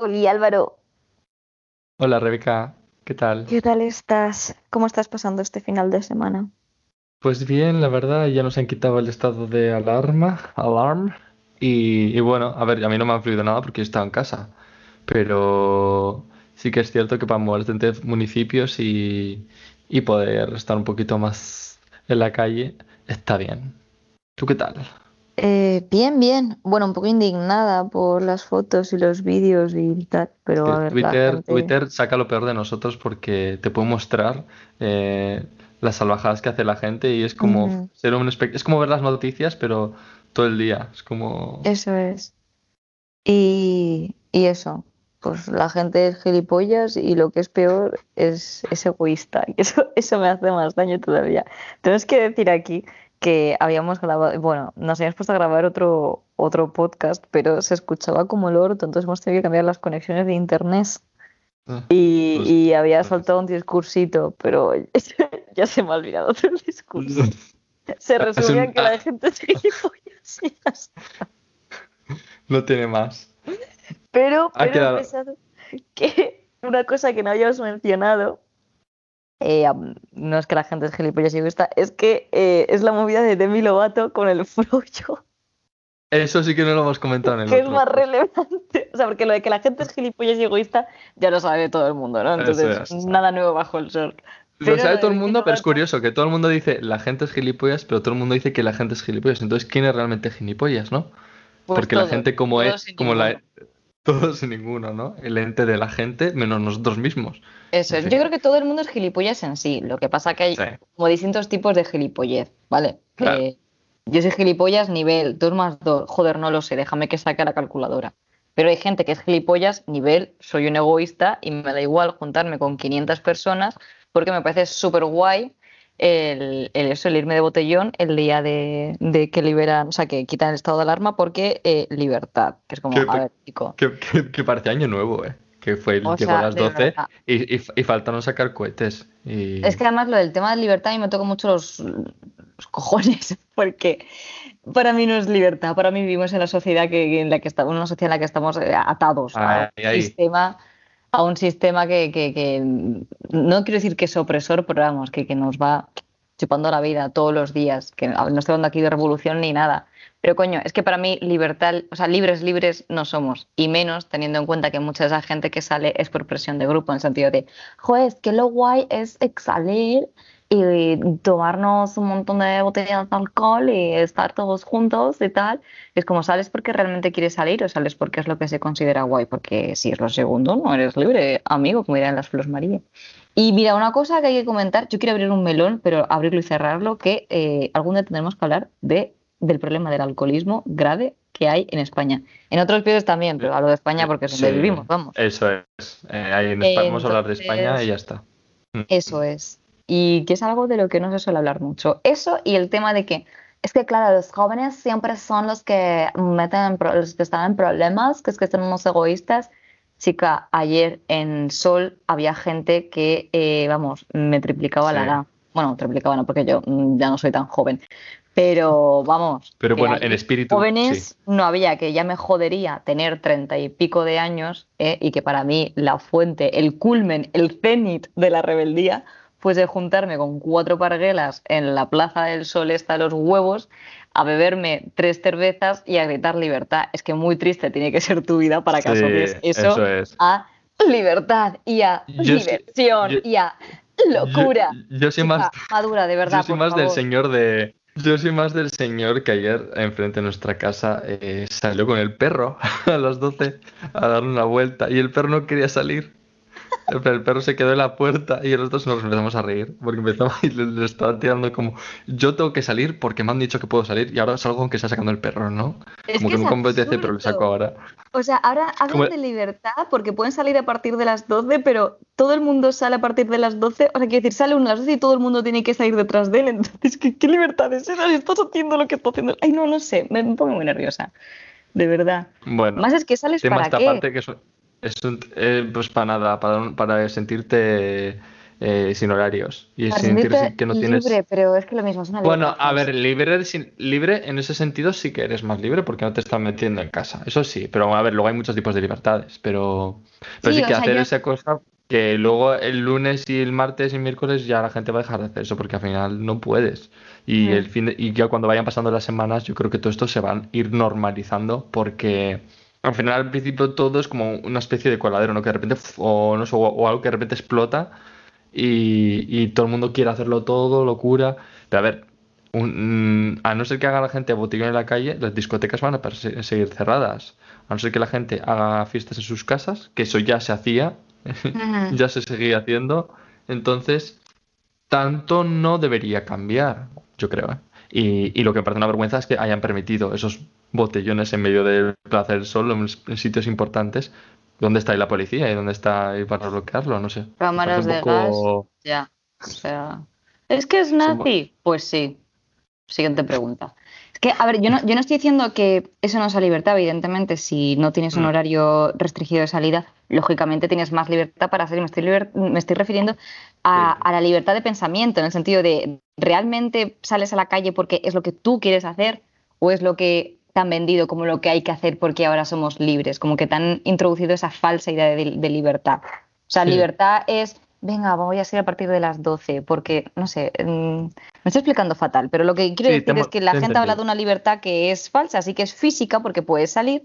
Hola Álvaro, Hola Rebeca, ¿qué tal? ¿qué tal estás? ¿Cómo estás pasando este final de semana? Pues bien, la verdad, ya nos han quitado el estado de alarma, alarm, y, y bueno, a ver, a mí no me ha influido nada porque yo estaba en casa, pero sí que es cierto que para moverte entre municipios y, y poder estar un poquito más en la calle está bien. ¿Tú qué tal? Eh, bien, bien. Bueno, un poco indignada por las fotos y los vídeos y tal, pero a ver, Twitter, gente... Twitter saca lo peor de nosotros porque te puede mostrar eh, las salvajadas que hace la gente y es como ser un espect- es como ver las noticias, pero todo el día. Es como Eso es. Y, y eso, pues la gente es gilipollas y lo que es peor es, es egoísta. Y eso, eso me hace más daño todavía. Tenemos que decir aquí que habíamos grabado, bueno, nos habíamos puesto a grabar otro, otro podcast, pero se escuchaba como el orto, entonces hemos tenido que cambiar las conexiones de internet ah, y, pues, y había soltado un discursito, pero ya se me ha olvidado otro discurso. Se Es resumía en que la ah, gente gilipollas y ya está. no tiene más. Pero, Ha pero he pensado que una cosa que no habíamos mencionado, eh, no es que la gente es gilipollas y egoísta, es que eh, es la movida de Demi Lovato con el frollo, Eso sí que no lo hemos comentado en el que es más relevante. O sea, porque lo de que la gente es gilipollas y egoísta ya lo sabe todo el mundo, ¿no? Entonces, es. nada nuevo bajo el sol. Lo Pero sabe lo todo el mundo, pero es curioso que todo el mundo dice la gente es gilipollas, pero todo el mundo dice que la gente es gilipollas. Entonces, ¿quién es realmente gilipollas, no? pues Porque la gente como es, como la todos y ninguno, ¿no? El ente de la gente menos nosotros mismos. Eso es. Yo creo que todo el mundo es gilipollas en sí. Lo que pasa que hay Sí, como distintos tipos de gilipollez, ¿vale? claro. Eh, yo soy gilipollas nivel 2 más 2. Joder, no lo sé, déjame que saque la calculadora. Pero hay gente que es gilipollas nivel soy un egoísta y me da igual juntarme con 500 personas porque me parece súper guay el, el eso, el irme de botellón el día de, de que liberan, o sea, que quitan el estado de alarma porque eh, libertad, que es como, Que, a ver, chico, que, que- que parece año nuevo, ¿eh? Que fue, o llegó a sea, las de 12 verdad. y, y, y faltaron sacar cohetes. Es Y que además lo del tema de libertad a mí me toca mucho los, los cojones, porque para mí no es libertad, para mí vivimos en la sociedad que, en la que estamos, una sociedad en la que estamos eh, atados a ahí, un ahí. A un sistema que, que- que no quiero decir que es opresor, pero vamos, que, que nos va chupando la vida todos los días, que no estoy hablando aquí de revolución ni nada. Pero coño, es que para mí libertad, o sea, libres, libres no somos, y menos teniendo en cuenta que mucha de esa gente que sale es por presión de grupo, en el sentido de, joder, que lo guay es salir y tomarnos un montón de botellas de alcohol y estar todos juntos y tal. Es como sales porque realmente quieres salir o sales porque es lo que se considera guay, porque si es lo segundo, no eres libre, amigo, como dirán las Flores María. Y mira, una cosa que hay que comentar, yo quiero abrir un melón, pero abrirlo y cerrarlo, que eh, algún día tendremos que hablar de, del problema del alcoholismo grave que hay en España. En otros países también, pero hablo de España porque es donde Sí, vivimos, vamos. eso es. Eh, ahí en Espa- vamos a hablar de España y ya Entonces, está. Eso es. Y que es algo de lo que no se suele hablar mucho. Eso y el tema de que es que, claro, los jóvenes siempre son los que meten los que están en problemas, que es que son unos egoístas. Chica, ayer en Sol había gente que, eh, vamos, me triplicaba la edad. Bueno, triplicaba no, porque yo mm, ya no soy tan joven. Pero vamos, Pero bueno, en ayer espíritu, sí. jóvenes no había, que ya me jodería tener treinta y pico de años eh, y que para mí la fuente, el culmen, el cenit de la rebeldía fuese juntarme con cuatro parguelas en la Plaza del Sol esta de los huevos a beberme tres cervezas y a gritar libertad. Es que muy triste tiene que ser tu vida para que Sí, asocies eso eso es. a libertad y a Yo es que- diversión yo- y a Yo, locura. yo soy más, madura, de yo verdad, soy por más del señor de, yo soy más del señor que ayer enfrente de nuestra casa eh, salió con el perro a las 12 a dar una vuelta y el perro no quería salir. El el perro se quedó en la puerta y nosotros nos empezamos a reír porque empezamos y le, le estaban tirando como yo tengo que salir porque me han dicho que puedo salir y ahora salgo aunque está sacando el perro, ¿no? Es Como que que me apetece, pero le saco ahora. O sea, ahora Como- hablan de libertad porque pueden salir a partir de las 12, pero todo el mundo sale a partir de las 12. O sea, quiero decir, sale uno a las 12 y todo el mundo tiene que salir detrás de él. Entonces, ¿qué, qué libertad es esa? Si estás haciendo lo que está haciendo. Ay, no, no sé, me, me pongo muy nerviosa. De verdad. Bueno, Más es que sales tema para esta qué. parte que es un- eh, pues para nada, para, para sentirte eh, sin horarios y Para sentir que no tienes... libre, pero es que lo mismo es una Bueno, a ver, libre, sin- libre en ese sentido sí que eres más libre porque no te estás metiendo en casa. Eso sí, pero a ver, luego hay muchos tipos de libertades, pero, pero Sí, que sea, hacer yo- esa cosa que luego el lunes y el martes y miércoles ya la gente va a dejar de hacer eso porque al final no puedes. Y Mm. el fin de- y ya cuando vayan pasando las semanas, yo creo que todo esto se va a ir normalizando porque al final al principio todo es como una especie de coladero, ¿no? Que de repente o no sé, o, o algo que de repente explota y, y todo el mundo quiere hacerlo todo, locura. Pero a ver, un- mm, a no ser que haga la gente botellón en la calle, las discotecas van a seguir cerradas. A no ser que la gente haga fiestas en sus casas, que eso ya se hacía, ya se seguía haciendo. Entonces, tanto no debería cambiar, yo creo. ¿eh? Y, y lo que me parece una vergüenza es que hayan permitido esos botellones en medio del Plaza del Sol en, sitios importantes. ¿Dónde está ahí la policía? ¿Y dónde está ahí para bloquearlo? No sé. Cámaras de gas, poco... ya. O sea, ¿es que es nazi? Pues sí. Siguiente pregunta. Es que, a ver, yo no, yo no estoy diciendo que eso no sea libertad, evidentemente, si no tienes un Mm. horario restringido de salida, lógicamente tienes más libertad para salir. Me estoy, me estoy refiriendo a la libertad de pensamiento, en el sentido de, ¿realmente sales a la calle porque es lo que tú quieres hacer o es lo que te han vendido como lo que hay que hacer porque ahora somos libres? Como que te han introducido esa falsa idea de, de libertad. O sea, Sí. libertad es, venga, voy a salir a partir de las 12, porque, no sé, mm, me estoy explicando fatal, pero lo que quiero Sí, decir es que la gente habla de una libertad que es falsa, así que es física porque puedes salir,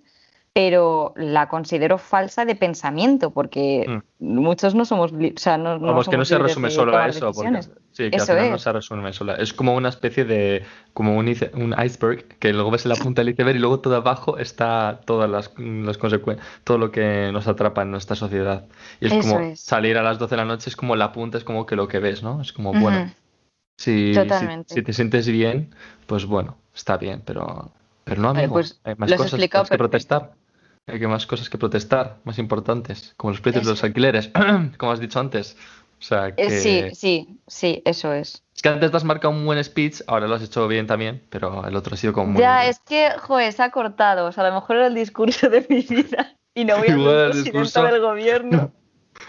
pero la considero falsa de pensamiento, porque muchos no somos, o sea, no, no Mm. Vamos, que no somos se resume solo a eso, porque. Sí, que Eso al final no es. se resume solo. Es como una especie de, como un, un iceberg, que luego ves en la punta del iceberg y luego todo abajo está todas las, las consecuencias, todo lo que nos atrapa en nuestra sociedad. Y es Eso como es. salir a las 12 de la noche, es como la punta, es como que lo que ves, ¿no? Es como, Ujú. bueno, si, si, Totalmente. si te sientes bien, pues bueno, está bien, pero, pero no, amigo, pues hay más cosas explicado que perfecto. protestar. Hay que más cosas que protestar, más importantes, como los precios de los alquileres, como has dicho antes. Sea, Eh, que... sí, sí, sí, eso es. Es que antes te has marcado un buen speech, ahora lo has hecho bien también, pero el otro ha sido como muy... Ya, es que, joder, se ha cortado. O sea, a lo mejor era el discurso de mi vida y no voy a ser presidenta discurso. del gobierno.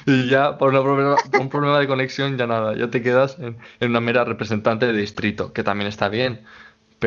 Y ya por, una problema, un problema de conexión ya nada, ya te quedas en, en una mera representante de distrito, que también está bien,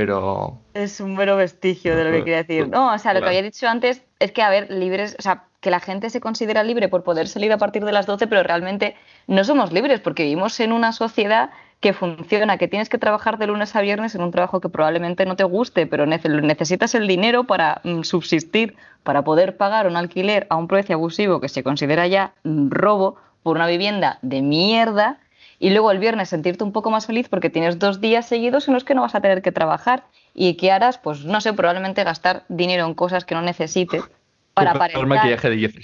pero... Es un mero vestigio de lo que quería decir. No, o sea, lo que había dicho antes es que, a ver, libres, o sea, que la gente se considera libre por poder salir a partir de las 12, pero realmente no somos libres porque vivimos en una sociedad que funciona, que tienes que trabajar de lunes a viernes en un trabajo que probablemente no te guste, pero nece- necesitas el dinero para mm, subsistir, para poder pagar un alquiler a un precio abusivo que se considera ya mm, robo por una vivienda de mierda y luego el viernes sentirte un poco más feliz porque tienes dos días seguidos en los que no vas a tener que trabajar y que harás, pues no sé, probablemente gastar dinero en cosas que no necesites para aparentar, maquillaje de Jeffree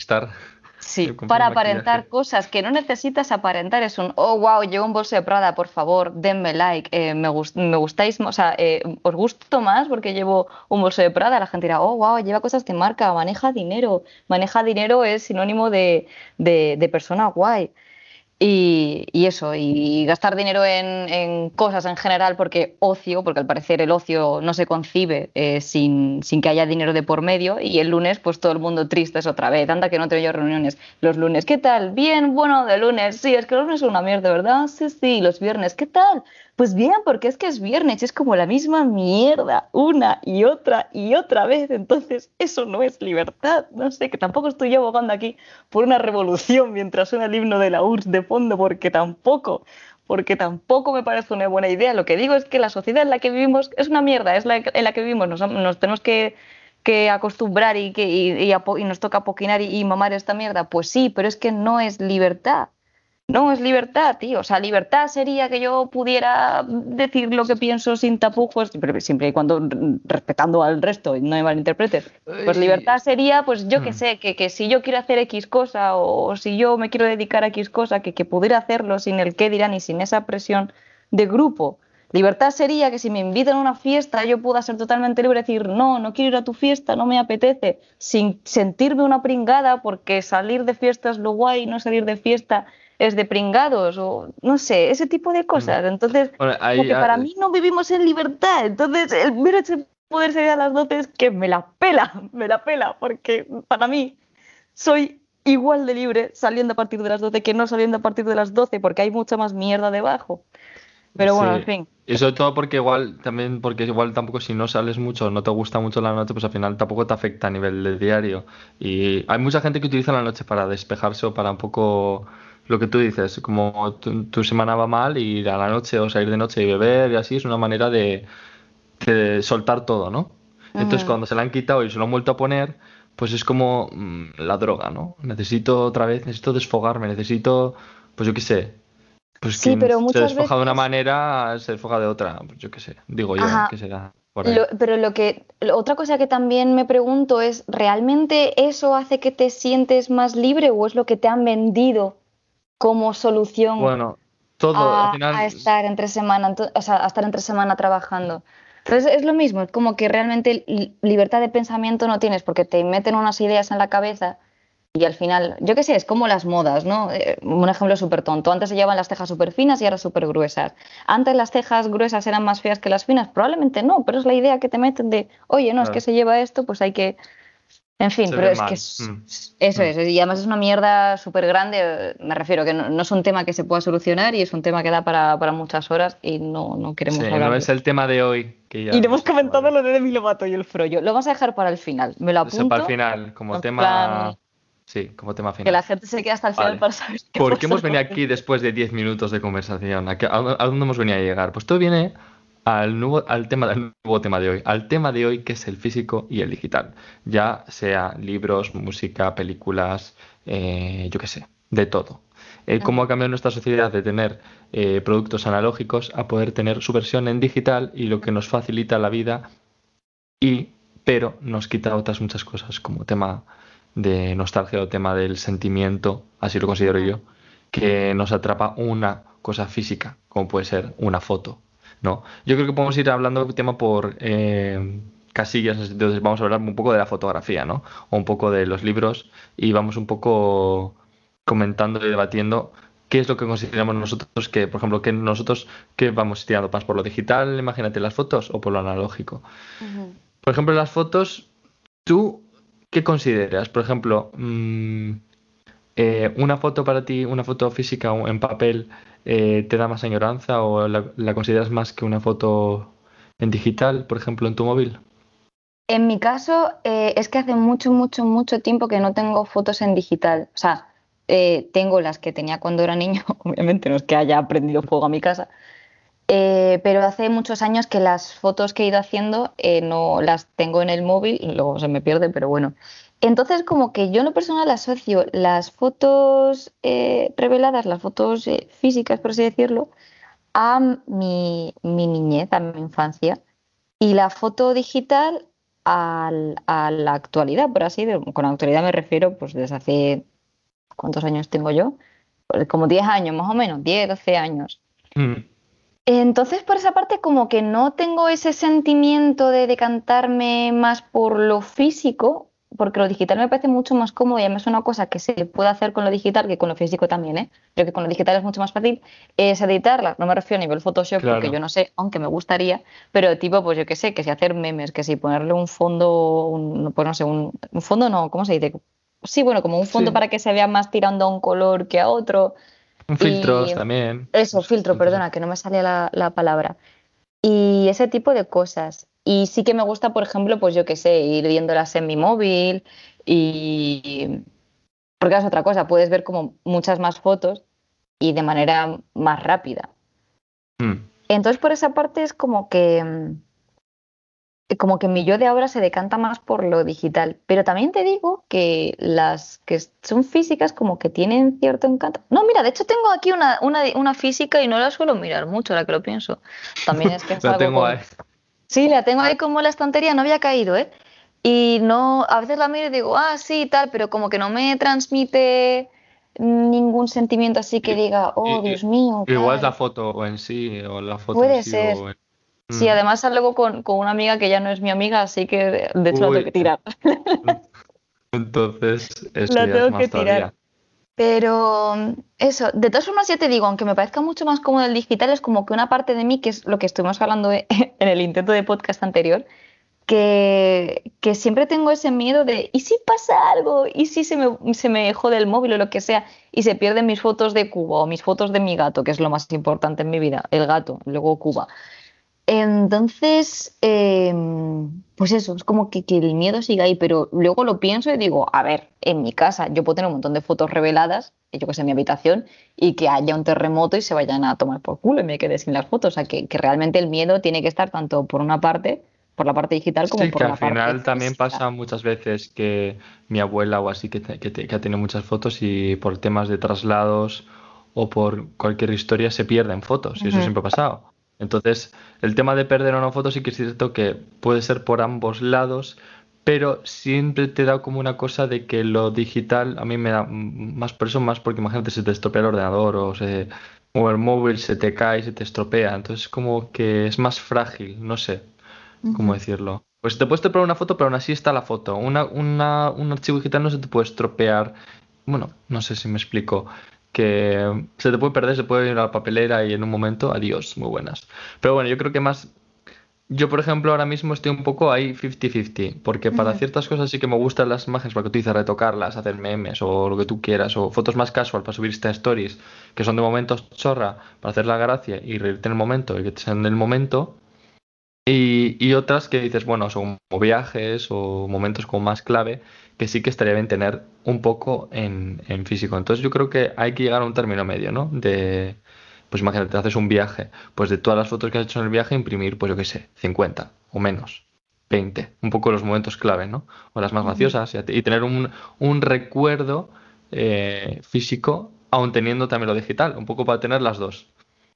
sí, para maquillaje. aparentar cosas que no necesitas aparentar. Es un, oh, wow, llevo un bolso de Prada, por favor, denme like, eh, me, gust- me gustáis, o sea, eh, os gusto más porque llevo un bolso de Prada. La gente dirá, oh, wow, lleva cosas de marca, maneja dinero. Maneja dinero es sinónimo de, de, de persona guay. Y, y eso, y gastar dinero en, en cosas en general, porque ocio, porque al parecer el ocio no se concibe eh, sin, sin que haya dinero de por medio, y el lunes, pues todo el mundo triste es otra vez. Anda que no tengo yo reuniones los lunes. ¿Qué tal? Bien, bueno, de lunes. Sí, es que los lunes son una mierda, ¿verdad? Sí, sí, los viernes. ¿Qué tal? Pues bien, porque es que es viernes, y es como la misma mierda, una y otra y otra vez. Entonces, eso no es libertad. No sé, que tampoco estoy yo abogando aquí por una revolución mientras suena el himno de la URSS de fondo, porque tampoco, porque tampoco me parece una buena idea. Lo que digo es que la sociedad en la que vivimos es una mierda, es la en la que vivimos. Nos, tenemos que, acostumbrar y, que, y, y y nos toca apoquinar y, y mamar esta mierda. Pues sí, pero es que no es libertad. No es libertad, tío. O sea, libertad sería que yo pudiera decir lo que pienso sin tapujos, pero siempre y cuando respetando al resto y no me malinterpretes. Pues libertad sería, pues yo que Mm. sé, que, que si yo quiero hacer X cosa o, si yo me quiero dedicar a X cosa, que, que pudiera hacerlo sin el qué dirán y sin esa presión de grupo. Libertad sería que si me invitan a una fiesta yo pueda ser totalmente libre y decir, no, no quiero ir a tu fiesta, no me apetece, sin sentirme una pringada porque salir de fiesta es lo guay no salir de fiesta es de pringados o no sé, ese tipo de cosas. Entonces, Bueno, como ahí, que para mí no vivimos en libertad. Entonces, el mero hecho de poder salir a las 12 es que me la pela, me la pela, porque para mí soy igual de libre saliendo a partir de las 12 que no saliendo a partir de las 12 porque hay mucha más mierda debajo. Pero bueno, Sí. en fin. Y sobre todo porque igual, también porque igual tampoco si no sales mucho, no te gusta mucho la noche, pues al final tampoco te afecta a nivel de diario. Y hay mucha gente que utiliza la noche para despejarse o para un poco lo que tú dices, como tu, tu semana va mal y ir a la noche o salir de noche y beber y así es una manera de, de soltar todo, ¿no? Entonces cuando se la han quitado y se lo han vuelto a poner, pues es como mm, la droga, ¿no? Necesito otra vez, necesito desfogarme, necesito, pues yo qué sé, pues Sí, quien pero se desfoja de una veces- manera, se desfoga de otra, pues yo qué sé, digo yo, Ajá. que será. Lo- pero lo que, lo- otra cosa que también me pregunto es, ¿realmente eso hace que te sientes más libre o es lo que te han vendido como solución Bueno, todo, a, al final, a estar entre semana, o sea, a estar entre semana trabajando? Entonces es lo mismo, es como que realmente li- libertad de pensamiento no tienes porque te meten unas ideas en la cabeza y al final, yo qué sé, es como las modas, ¿no? Eh, un ejemplo súper tonto. Antes se llevaban las cejas súper finas y ahora súper gruesas. Antes las cejas gruesas eran más feas que las finas. Probablemente no, pero es la idea que te meten de, oye, no, es que se lleva esto, pues hay que... En fin, Se pero es mal. que es- Mm. eso Mm. es. Y además es una mierda súper grande. Me refiero que no, no es un tema que se pueda solucionar y es un tema que da para, para muchas horas y no, no queremos sí, hablar no es el tema de hoy, que ya y le hemos comentado vale. lo de Demi Lovato y el Frollo. Lo vamos a dejar para el final. Me lo Eso apunto. para el final, como en tema, plan- sí, como tema Que final. la gente se quede hasta el final Vale. para saber qué ¿Por pasa qué hemos venido aquí después de 10 minutos de conversación? ¿A, qué- a dónde a dónde hemos venido a llegar? Pues todo viene al nuevo, al tema, al nuevo tema de hoy, al tema de hoy que es el físico y el digital. Ya sea libros, música, películas, eh, yo qué sé, de todo. Eh, cómo ha cambiado nuestra sociedad de tener eh, productos analógicos a poder tener su versión en digital y lo que nos facilita la vida y pero nos quita otras muchas cosas como tema de nostalgia o tema del sentimiento, así lo considero yo, que nos atrapa una cosa física, como puede ser una foto, ¿no? Yo creo que podemos ir hablando tema por eh, casillas, entonces vamos a hablar un poco de la fotografía, ¿no? O un poco de los libros y vamos un poco comentando y debatiendo qué es lo que consideramos nosotros que, por ejemplo, que nosotros que vamos tirando más por lo digital, imagínate las fotos, o por lo analógico. Por ejemplo, las fotos, ¿tú qué consideras? Por ejemplo, mm, eh, una foto para ti, una foto física en papel, eh, ¿te da más añoranza o la, consideras más que una foto en digital, por ejemplo, en tu móvil? En mi caso, eh, es que hace mucho, mucho, mucho tiempo que no tengo fotos en digital. O sea, eh, tengo las que tenía cuando era niño, obviamente no es que haya aprendido fuego a mi casa, eh, pero hace muchos años que las fotos que he ido haciendo no las tengo en el móvil, luego se me pierde, pero bueno. Entonces, como que yo en lo personal asocio las fotos eh, reveladas, las fotos eh, físicas, por así decirlo, a mi, mi niñez, a mi infancia, y la foto digital al- a la actualidad, por así decirlo. Con actualidad me refiero, pues desde hace, ¿cuántos años tengo yo? Pues como 10 años más o menos, 10, 12 años. Mm, Entonces, por esa parte, como que no tengo ese sentimiento de decantarme más por lo físico, porque lo digital me parece mucho más cómodo y además es una cosa que se puede hacer con lo digital que con lo físico también, ¿eh? Pero que con lo digital es mucho más fácil, es editarla. No me refiero a nivel Photoshop, porque Claro. yo no sé, aunque me gustaría, pero tipo, pues yo qué sé, que si hacer memes, que si ponerle un fondo, un- pues no sé, un, un fondo no, ¿cómo se dice? Sí, bueno, como un fondo Sí. para que se vea más tirando a un color que a otro. Un filtros Y- también. Eso, filtro, perdona, que no me salía la, la palabra. Y ese tipo de cosas. Y sí que me gusta, por ejemplo, pues yo qué sé, ir viéndolas en mi móvil y... Porque es otra cosa, puedes ver como muchas más fotos y de manera más rápida. Mm, Entonces, por esa parte es como que... Como que mi yo de ahora se decanta más por lo digital. Pero también te digo que las que son físicas como que tienen cierto encanto. No, mira, de hecho tengo aquí una, una, una física y no la suelo mirar mucho, ahora que lo pienso. También es que es La algo tengo como-. Sí, la tengo ahí como en la estantería, no había caído, ¿eh? Y no, a veces la miro y digo, ah, sí, tal, pero como que no me transmite ningún sentimiento así que diga, oh, Dios mío. Igual es tal". la foto en sí, o la foto Puede en sí, ser. o en- Sí, Mm. además salgo con, con una amiga que ya no es mi amiga, así que de hecho la tengo que tirar. Entonces, eso La ya tengo es más que tirar. todavía. Pero mm, eso, de todas formas ya te digo, aunque me parezca mucho más cómodo el digital, es como que una parte de mí, que es lo que estuvimos hablando e- en el intento de podcast anterior, que, siempre tengo ese miedo de, ¿y si pasa algo? ¿Y si se me, se me jode el móvil o lo que sea? Y se pierden mis fotos de Cuba o mis fotos de mi gato, que es lo más importante en mi vida, el gato, luego Cuba. Entonces, em, pues eso, es como que, que, el miedo sigue ahí, pero luego lo pienso y digo, a ver, en mi casa yo puedo tener un montón de fotos reveladas, yo que sé, en mi habitación, y que haya un terremoto y se vayan a tomar por culo y me quede sin las fotos. O sea, que, que realmente el miedo tiene que estar tanto por una parte por la parte digital como por la parte Sí, que al final también pasa muchas veces que mi abuela o así que, que, que, ha tenido muchas fotos y por temas de traslados o por cualquier historia se pierden fotos y eso siempre ha pasado. Entonces, el tema de perder o no fotos sí que es cierto que puede ser por ambos lados, pero siempre te da como una cosa de que lo digital a mí me da más por eso, más porque imagínate se te estropea el ordenador o, se, o el móvil se te cae, se te estropea, entonces como que es más frágil, no sé. ¿cómo decirlo? Pues te puedes estropear una foto, pero aún así está la foto. Una, una, un archivo digital no se te puede estropear. Bueno, no sé si me explico. Que se te puede perder, se puede ir a la papelera y en un momento, adiós, muy buenas. Pero bueno, yo creo que más. Yo, por ejemplo, ahora mismo estoy un poco ahí 50-50, porque para ciertas cosas sí que me gustan las imágenes para que utilices retocarlas, hacer memes o lo que tú quieras, o fotos más casual para subir estas stories, que son de momentos chorra, para hacer la gracia y reírte en el momento y que te sean del momento. Y, y, otras que dices, bueno, son como viajes o momentos como más clave que sí que estaría bien tener un poco en, en, físico. Entonces yo creo que hay que llegar a un término medio, ¿no? De, pues imagínate, haces un viaje, pues de todas las fotos que has hecho en el viaje, imprimir, pues yo qué sé, 50 o menos, 20, un poco los momentos clave, ¿no? O las más graciosas y, tener un, un recuerdo eh, físico, aún teniendo también lo digital, un poco para tener las dos.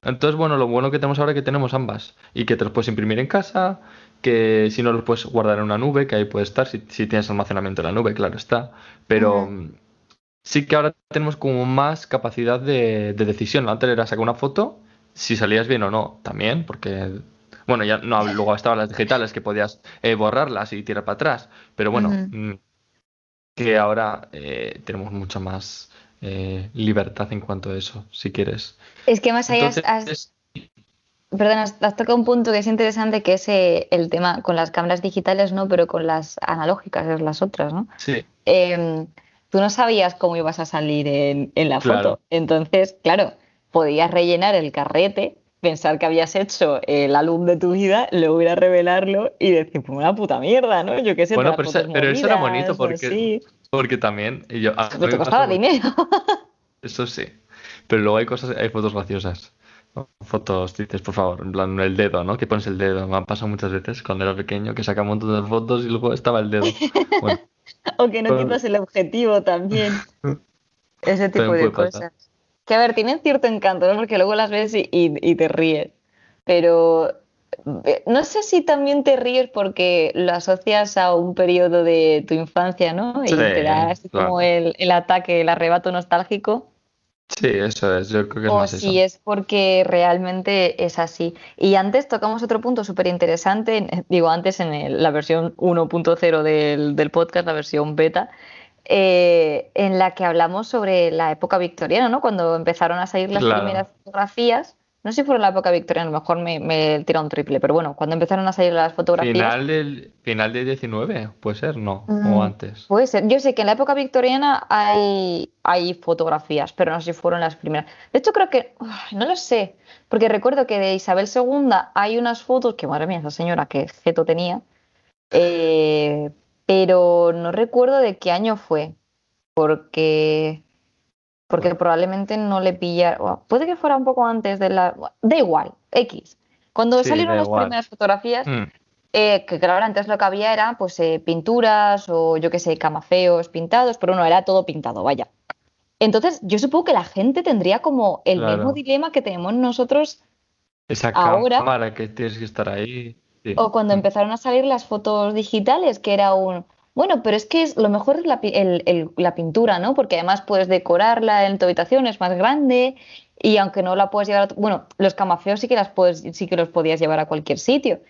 Entonces, bueno, lo bueno que tenemos ahora es que tenemos ambas y que te los puedes imprimir en casa, que si no los puedes guardar en una nube, que ahí puede estar, si, tienes almacenamiento en la nube, claro está. Pero sí que ahora tenemos como más capacidad de, decisión. Antes era sacar una foto, si salías bien o no, también, porque, bueno, ya no, luego estaban las digitales que podías eh, borrarlas y tirar para atrás, pero bueno, mm, que ahora eh, tenemos mucha más eh, libertad en cuanto a eso, si quieres. Es que más allá has, Perdón, has, tocado un punto que es interesante, que es eh, el tema con las cámaras digitales, ¿no? Pero con las analógicas, es las otras, ¿no? Sí. Em, tú no sabías cómo ibas a salir en, la foto. Entonces, claro, podías rellenar el carrete, pensar que habías hecho el álbum de tu vida, luego ir a revelarlo y decir, pues una puta mierda, ¿no? Yo qué sé. Bueno, pero, eso era bonito porque, porque también. Y yo, ah, pero te costaba dinero. Eso sí. Pero luego hay cosas, hay fotos graciosas. Fotos, dices, por favor, en plan el dedo, ¿no? Que pones el dedo. Me ha pasado muchas veces cuando era pequeño que saca un montón de fotos y luego estaba el dedo. o que no quitas el objetivo también. Ese tipo de cosas. Que a ver, tienen cierto encanto, ¿no? Porque luego las ves y, y, te ríes. Pero no sé si también te ríes porque lo asocias a un periodo de tu infancia, ¿no? Y te da así como el, el, ataque, el arrebato nostálgico. Sí, eso es, yo creo que es o si es porque realmente es así. Y antes tocamos otro punto súper interesante, digo antes en la versión 1.0 del, del, podcast, la versión beta, eh, en la que hablamos sobre la época victoriana, ¿no? Cuando empezaron a salir las primeras fotografías no sé si fue en la época victoriana, a lo mejor me, me tira un triple, pero bueno, cuando empezaron a salir las fotografías. Final del, final del 19, puede ser, no, o mm, antes. Puede ser. Yo sé que en la época victoriana hay, hay fotografías, pero no sé si fueron las primeras. De hecho, creo que. No lo sé, porque recuerdo que de Isabel II hay unas fotos que, madre mía, esa señora que feto tenía, eh, pero no recuerdo de qué año fue, porque porque probablemente no le pillara, puede que fuera un poco antes de la, da igual, X. Cuando salieron las primeras fotografías, mm. eh, que claro, antes lo que había era pues eh, pinturas o yo qué sé, camafeos pintados, pero no, era todo pintado, vaya. Entonces, yo supongo que la gente tendría como el mismo dilema que tenemos nosotros Esa ahora. cámara que tienes que estar ahí. O cuando empezaron a salir las fotos digitales, que era un, bueno, pero es que es, lo mejor es la, la, pintura, ¿no? Porque además puedes decorarla en tu habitación, es más grande y aunque no la puedes llevar, a bueno, los camafeos sí que las puedes, sí que los podías llevar a cualquier sitio.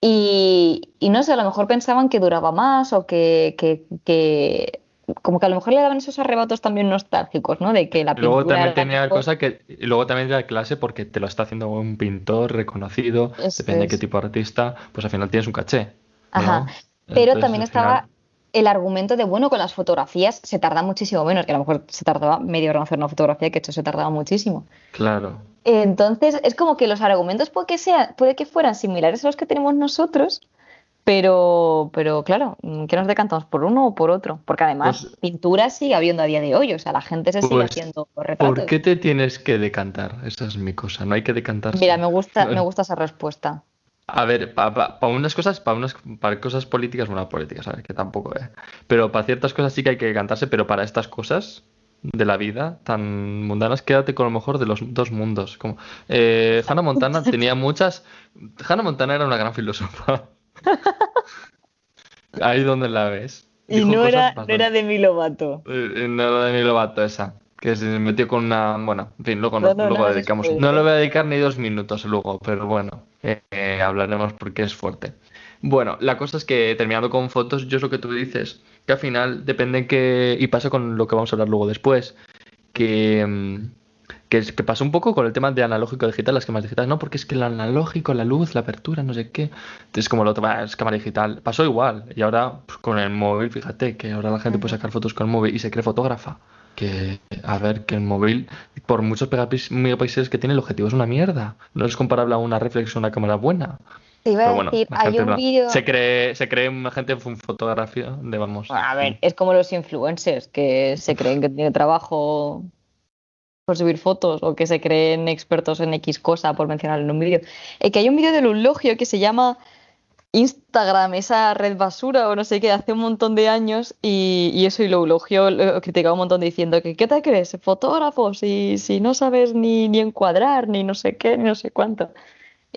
Y, no sé, a lo mejor pensaban que duraba más o que, que, como que a lo mejor le daban esos arrebatos también nostálgicos, ¿no? De que la pintura. Luego también tenía cosa que. Luego también era clase porque te lo está haciendo un pintor reconocido, depende de qué tipo de artista, pues al final tienes un caché. Ajá. Pero también estaba el argumento de, bueno, con las fotografías se tarda muchísimo menos, que a lo mejor se tardaba media hora en hacer una fotografía, que hecho se tardaba muchísimo. Claro. Entonces, es como que los argumentos puede que, sea, puede que fueran similares a los que tenemos nosotros, pero, pero claro, ¿qué nos decantamos por uno o por otro? Porque además, pues, pintura sigue habiendo a día de hoy, o sea, la gente se sigue pues, haciendo retratos. ¿Por qué te tienes que decantar? Esa es mi cosa, no hay que decantarse. Mira, me gusta, me gusta esa respuesta. A ver, para unas cosas, para unas para cosas políticas, bueno, políticas, a ver, que tampoco, eh. Pero para ciertas cosas sí que hay que decantarse, pero para estas cosas de la vida tan mundanas, quédate con lo mejor de los dos mundos. Como, eh, Hannah Montana tenía muchas. Hannah Montana era una gran filósofa. Ahí donde la ves. y no era, no era de mi Lobato. Eh, no era de mi Lobato esa. Que se metió con una. Bueno, en fin, luego, no, luego dedicamos. No le voy a dedicar ni dos minutos luego, pero bueno, eh, hablaremos porque es fuerte. Bueno, la cosa es que terminando con fotos, yo es lo que tú dices, que al final depende que. Y pasa con lo que vamos a hablar luego después, que. Mm, que, que pasó un poco con el tema de analógico digital, las cámaras digitales, no, porque es que el analógico, la luz, la apertura, no sé qué, es como lo otro, es cámara digital, pasó igual, y ahora pues, con el móvil, fíjate que ahora la gente puede sacar fotos con el móvil y se cree fotógrafa, que a ver, que el móvil, por muchos megapíxeles que tiene, el objetivo es una mierda, no es comparable a una reflex o una cámara buena. iba a decir, hay un vídeo... Se cree, se cree una gente fotografía de vamos. A ver, es como los influencers que se creen que tiene trabajo por subir fotos o que se creen expertos en X cosa por mencionar en un vídeo. Eh, que hay un vídeo de Lulogio que se llama Instagram, esa red basura o no sé qué, hace un montón de años y, eso y lo elogio, lo criticaba un montón diciendo que ¿qué te crees? Fotógrafo, si, si no sabes ni, ni encuadrar, ni no sé qué, ni no sé cuánto.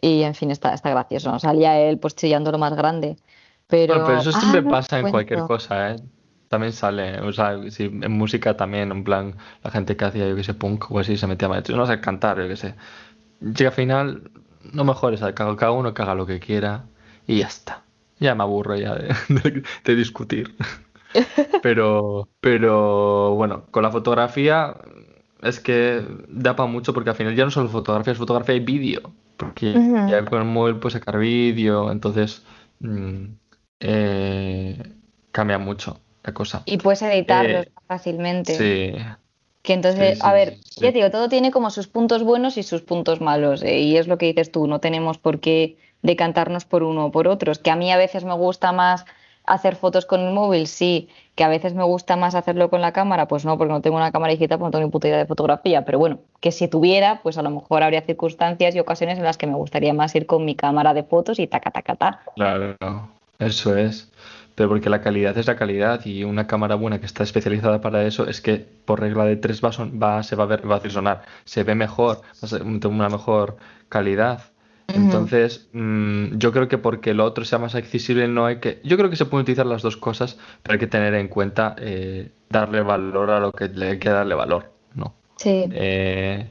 Y en fin, está, está gracioso. Salía él pues chillando lo más grande. Pero, pero eso siempre ah, pasa en cualquier cosa, ¿eh? también sale, o sea, si en música también, en plan, la gente que hacía, yo que sé, punk o así, se metía mal. no sé cantar, yo que sé. Llega al final, no mejores, cada uno que haga lo que quiera y ya está. Ya me aburro ya de, discutir. Pero, pero bueno, con la fotografía es que da para mucho porque al final ya no solo fotografía, es fotografía y vídeo. Porque ya con el móvil puedes sacar vídeo, entonces mm, eh, cambia mucho cosa. Y puedes editarlos eh, fácilmente. Sí. Que entonces, a ver, ya digo, todo tiene como sus puntos buenos y sus puntos malos. Eh, y es lo que dices tú, no tenemos por qué decantarnos por uno o por otros. Que a mí a veces me gusta más hacer fotos con el móvil, sí. Que a veces me gusta más hacerlo con la cámara, pues no, porque no tengo una cámara digital, pues no tengo ni puta idea de fotografía. Pero bueno, que si tuviera, pues a lo mejor habría circunstancias y ocasiones en las que me gustaría más ir con mi cámara de fotos y taca, taca, taca. Claro, eso es pero porque la calidad es la calidad y una cámara buena que está especializada para eso es que por regla de tres va, va se va a ver, va a sonar, se ve mejor, va a tener una mejor calidad. Entonces, mm, yo creo que porque lo otro sea más accesible, no hay que. Yo creo que se pueden utilizar las dos cosas, pero hay que tener en cuenta eh, darle valor a lo que le hay que darle valor, ¿no? Sí. Eh,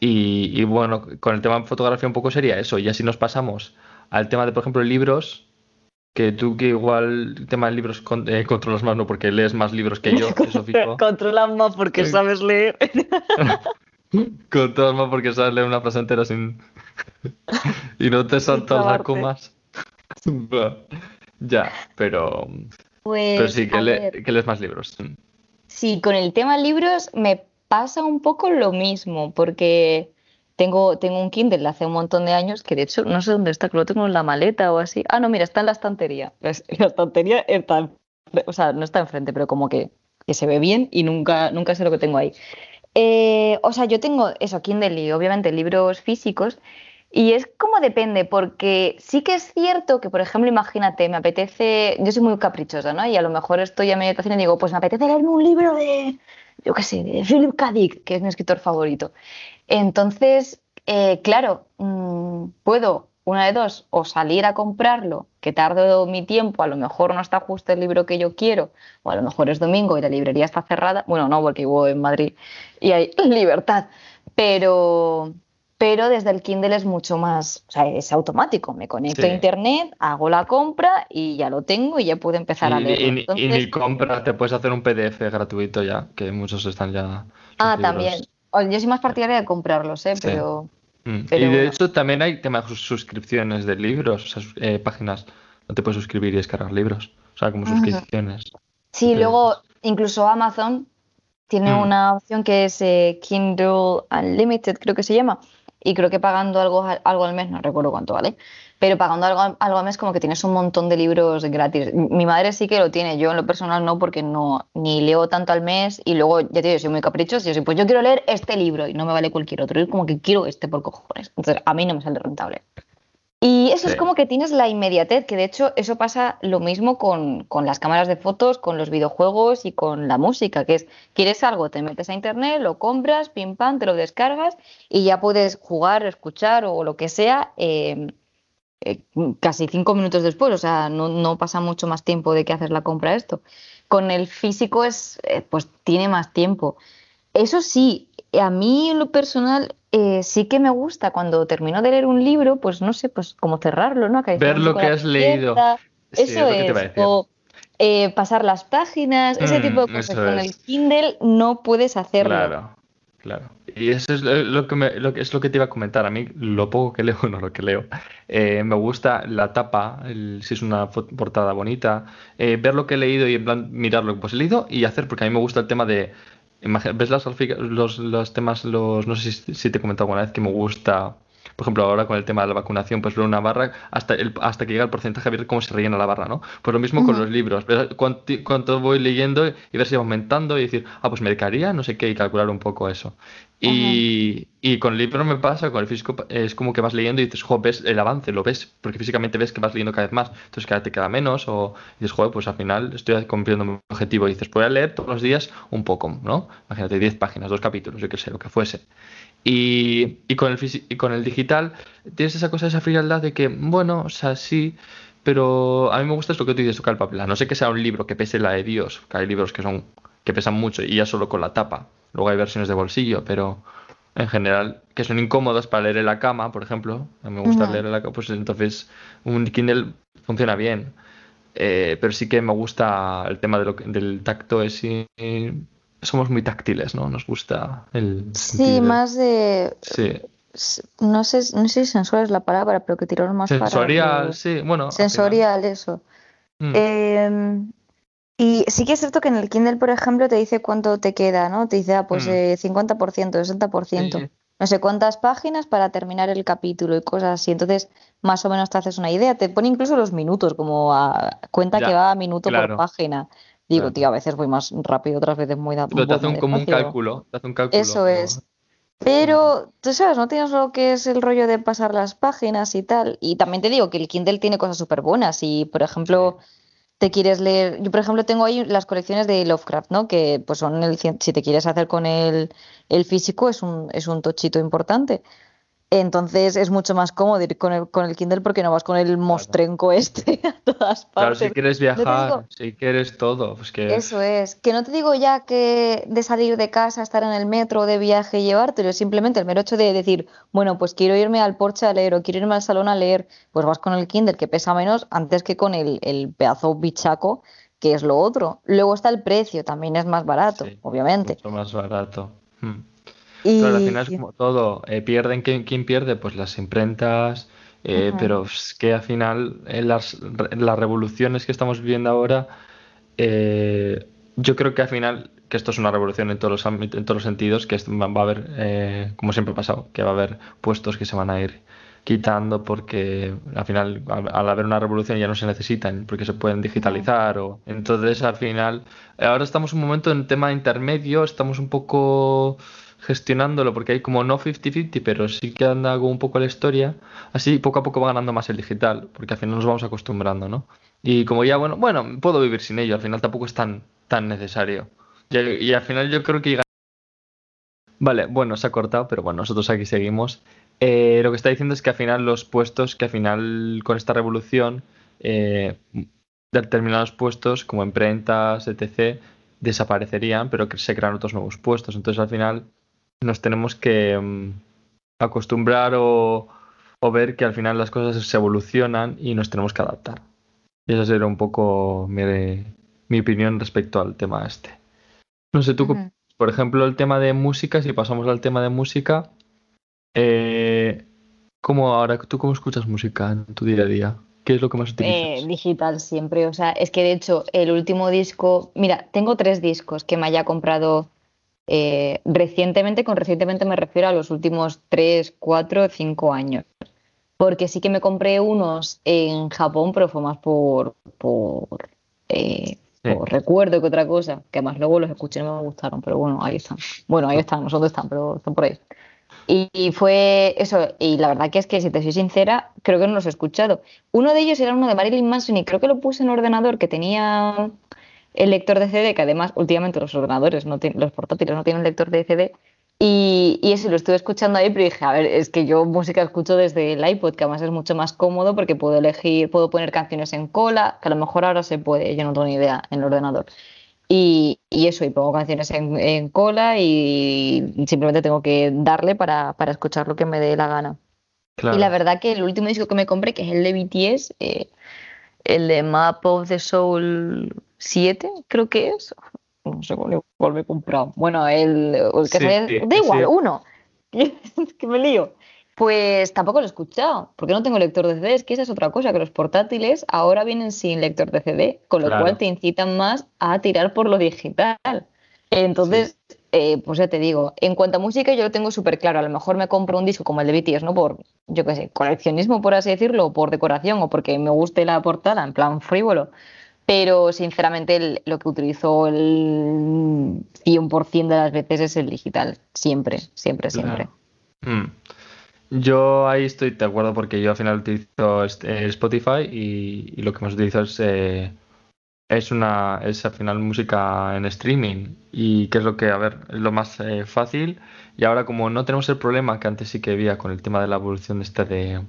y, y, bueno, con el tema de fotografía un poco sería eso. Y así nos pasamos al tema de, por ejemplo, libros que tú que igual el tema de libros eh, controlas más, no porque lees más libros que yo, eso fijo. controlas más porque sabes leer. controlas más porque sabes leer una frase entera sin... y no te saltas las comas. ya, pero... Pues, pero sí, que, que lees más libros. Sí, con el tema libros me pasa un poco lo mismo, porque tengo, tengo un Kindle hace un montón de años que de hecho no sé dónde está, que lo tengo en la maleta o así. Ah, no, mira, está en la estantería. La estantería está, o sea, no está enfrente, pero como que, que se ve bien y nunca, nunca sé lo que tengo ahí. Eh, o sea, yo tengo eso, Kindle y obviamente libros físicos. Y es como depende, porque sí que es cierto que, por ejemplo, imagínate, me apetece, yo soy muy caprichosa, ¿no? Y a lo mejor estoy a meditación y digo, pues me apetece leerme un libro de, yo qué sé, de Philip K. Dick, que es mi escritor favorito. Entonces, eh, claro, mm, puedo, una de dos, o salir a comprarlo, que tardo mi tiempo, a lo mejor no está justo el libro que yo quiero, o a lo mejor es domingo y la librería está cerrada. Bueno, no, porque vivo en Madrid y hay libertad, pero, pero desde el Kindle es mucho más, o sea, es automático. Me conecto a internet, hago la compra y ya lo tengo y ya puedo empezar a leer. Y, y, ni compra, te puedes hacer un PDF gratuito ya, que muchos están ya. Ah, también. Yo soy más partidaria de comprarlos, ¿eh? Pero, mm. Y de hecho también hay temas suscripciones de libros, o sea, eh, páginas no te puedes suscribir y descargar libros. O sea, como suscripciones. Sí, luego incluso Amazon tiene mm. una opción que es eh, Kindle Unlimited, creo que se llama. Y creo que pagando algo, algo al mes, no recuerdo cuánto vale, pero pagando algo, algo al mes como que tienes un montón de libros gratis. Mi madre sí que lo tiene, yo en lo personal no, porque no ni leo tanto al mes y luego, ya te digo, soy muy caprichoso, yo soy, pues yo quiero leer este libro y no me vale cualquier otro, es como que quiero este por cojones. Entonces, a mí no me sale rentable. Y eso es como que tienes la inmediatez, que de hecho eso pasa lo mismo con, con, las cámaras de fotos, con los videojuegos y con la música, que es, quieres algo, te metes a internet, lo compras, pim pam, te lo descargas y ya puedes jugar, escuchar o lo que sea eh, eh, casi cinco minutos después, o sea, no, no, pasa mucho más tiempo de que hacer la compra esto. Con el físico es, eh, pues tiene más tiempo. Eso sí, a mí en lo personal eh, sí que me gusta cuando termino de leer un libro, pues no sé, pues como cerrarlo, ¿no? Ver lo que has leído. Eso es. o eh, pasar las páginas, ese tipo de mm, cosas. Con el Kindle no puedes hacerlo. Claro, claro. Y eso es lo que, lo que, es lo que te iba a comentar. A mí, lo poco que leo, no lo que leo. Eh, me gusta la tapa, si es una portada bonita, ver lo que he leído y en plan mirar lo que he leído y hacer, porque a mí me gusta el tema de ¿Ves las, los, los temas, los no sé si, te he comentado alguna vez que me gusta, por ejemplo, ahora con el tema de la vacunación, pues ver una barra hasta, el, hasta que llega el porcentaje, ver cómo se rellena la barra, ¿no? Pues lo mismo con los libros, ver cuánto, voy leyendo y ver si va aumentando y decir, ah, pues me dedicaría, no sé qué, y calcular un poco eso. Y, y, con el libro me pasa, con el físico es como que vas leyendo y dices, jo, ves el avance, lo ves, porque físicamente ves que vas leyendo cada vez más, entonces cada vez te queda menos, o dices, joder, pues al final estoy cumpliendo mi objetivo, y dices, voy a leer todos los días un poco, ¿no? Imagínate, 10 páginas, dos capítulos, yo qué sé, lo que fuese. Y, y, con el y con el digital tienes esa cosa, esa frialdad de que, bueno, o sea, sí, pero a mí me gusta es lo que tú dices, tocar el papel. no sé que sea un libro que pese la de Dios, que hay libros que son que pesan mucho y ya solo con la tapa Luego hay versiones de bolsillo, pero en general que son incómodas para leer en la cama, por ejemplo. A mí me gusta leer en la cama, pues entonces un Kindle funciona bien. Eh, pero sí que me gusta el tema de lo del tacto, es somos muy táctiles, ¿no? Nos gusta el... Sí, más de... Sí. No sé, no sé si sensual es la palabra, pero que tiró más Sensorial, sí, bueno. Sensorial, eso. Mm. Eh, y sí que es cierto que en el Kindle, por ejemplo, te dice cuánto te queda, ¿no? Te dice, ah, pues 50%, 60%, mm. no sé cuántas páginas para terminar el capítulo y cosas así. Entonces, más o menos te haces una idea. Te pone incluso los minutos, como a, cuenta que va a minuto por página. Digo, tío, a veces voy más rápido, otras veces muy Pero te hace un, como un cálculo, te hace un cálculo. Eso es. Pero, tú sabes, no tienes lo que es el rollo de pasar las páginas y tal. Y también te digo que el Kindle tiene cosas súper buenas. Y, por ejemplo te quieres leer, yo por ejemplo tengo ahí las colecciones de Lovecraft, ¿no? Que pues son el, si te quieres hacer con el, el físico es un, es un tochito importante. Entonces es mucho más cómodo ir con el, con el Kindle porque no vas con el mostrenco este a todas partes. Claro, si quieres viajar, si quieres todo. Pues que... Eso es. Que no te digo ya que de salir de casa, estar en el metro, de viaje y llevártelo, simplemente el mero hecho de decir, bueno, pues quiero irme al porche a leer o quiero irme al salón a leer, pues vas con el Kindle que pesa menos antes que con el, el pedazo bichaco que es lo otro. Luego está el precio, también es más barato, obviamente. Mucho más barato. Hmm. Claro, al final es como todo. Eh, ¿Pierden ¿quién, pierde? Pues las imprentas. Eh, pero es que al final, en las, las, revoluciones que estamos viviendo ahora, eh, yo creo que al final, que esto es una revolución en todos los, en todos los sentidos, que va a haber, como siempre ha pasado, que va a haber puestos que se van a ir quitando porque al final al, haber una revolución ya no se necesitan porque se pueden digitalizar o entonces al final ahora estamos un momento en tema intermedio estamos un poco gestionándolo, porque hay como no 50-50, pero sí que anda un poco la historia. Así poco a poco va ganando más el digital, porque al final nos vamos acostumbrando, ¿no? Y como ya, bueno, bueno, puedo vivir sin ello, al final tampoco es tan, tan necesario. Y, al final yo creo que... Vale, bueno, se ha cortado, pero bueno, nosotros aquí seguimos. Eh, lo que está diciendo es que al final los puestos, que al final con esta revolución, eh, determinados puestos como imprentas, etc., desaparecerían, pero que se crean otros nuevos puestos. Entonces al final nos tenemos que mm, acostumbrar o, ver que al final las cosas se evolucionan y nos tenemos que adaptar. Y esa sería un poco mi, opinión respecto al tema este. No sé, tú, por ejemplo, el tema de música, si pasamos al tema de música, eh, ¿cómo ahora tú cómo escuchas música en tu día a día? ¿Qué es lo que más utilizas? Eh, digital siempre, o sea, es que de hecho el último disco, mira, tengo tres discos que me haya comprado eh, recientemente, con recientemente me refiero a los últimos tres, cuatro, cinco años. Porque sí que me compré unos en Japón, pero fue más por, por, eh, por recuerdo que otra cosa, que además luego los escuché y no me gustaron, pero bueno, ahí están. Bueno, ahí están, no sé dónde están, pero están por ahí. Y, fue eso, y la verdad que es que si te soy sincera, creo que no los he escuchado. Uno de ellos era uno de Marilyn Manson y creo que lo puse en ordenador que tenía el lector de CD, que además últimamente los ordenadores, no los portátiles no tienen lector de CD. Y, y, eso lo estuve escuchando ahí, pero dije, a ver, es que yo música escucho desde el iPod, que además es mucho más cómodo porque puedo elegir, puedo poner canciones en cola, que a lo mejor ahora se puede, yo no tengo ni idea, en el ordenador. Y, eso, y pongo canciones en, cola y simplemente tengo que darle para, para, escuchar lo que me dé la gana. Y la verdad que el último disco que me compré, que es el de BTS, eh, el de Map of the Soul 7, creo que es. No sé cuál me he comprado. Bueno, el, el que Da igual, uno. que me lío. Pues tampoco lo he escuchado, porque no tengo lector de CD. Es que esa es otra cosa, que los portátiles ahora vienen sin lector de CD, con lo cual te incitan más a tirar por lo digital. Entonces, eh, pues ya te digo, en cuanto a música yo lo tengo súper claro. A lo mejor me compro un disco como el de BTS, ¿no? Por, yo qué sé, coleccionismo, por así decirlo, o por decoración, o porque me guste la portada, en plan frívolo. Pero sinceramente lo que utilizo el 100% de las veces es el digital. Siempre, siempre, siempre. Mm. Yo ahí estoy de acuerdo porque yo al final utilizo este, Spotify y, lo que más utilizo es, eh, es una es al final música en streaming y que es lo que, a ver, es lo más eh, fácil y ahora como no tenemos el problema que antes sí que había con el tema de la evolución de este de,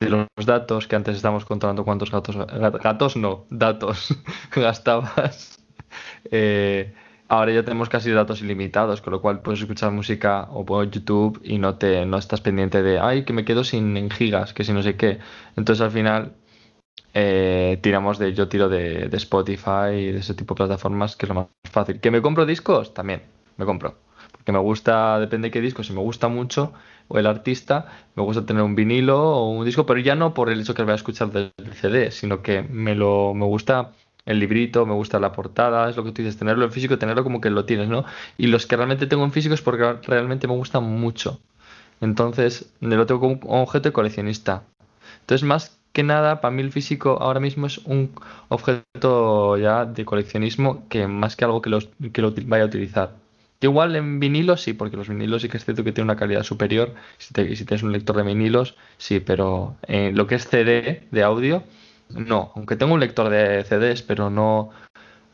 de los datos, que antes estábamos controlando cuántos gatos, gatos no, datos gastabas, eh, Ahora ya tenemos casi datos ilimitados, con lo cual puedes escuchar música o por YouTube y no te no estás pendiente de, ay, que me quedo sin gigas, que si no sé qué. Entonces al final eh, tiramos de, yo tiro de, Spotify y de ese tipo de plataformas, que es lo más fácil. ¿Que me compro discos? También, me compro. Porque me gusta, depende de qué disco, si me gusta mucho o el artista, me gusta tener un vinilo o un disco, pero ya no por el hecho que lo voy a escuchar del CD, sino que me lo me gusta el librito, me gusta la portada, es lo que tú dices, tenerlo en físico, tenerlo como que lo tienes, ¿no? Y los que realmente tengo en físico es porque realmente me gustan mucho. Entonces, lo tengo como un objeto de coleccionista. Entonces, más que nada, para mí el físico ahora mismo es un objeto ya de coleccionismo que más que algo que, los, que lo vaya a utilizar. igual en vinilos sí, porque los vinilos sí que es cierto que tienen una calidad superior. Si, si tienes un lector de vinilos, sí, pero en lo que es CD de audio, no, aunque tengo un lector de CDs, pero no,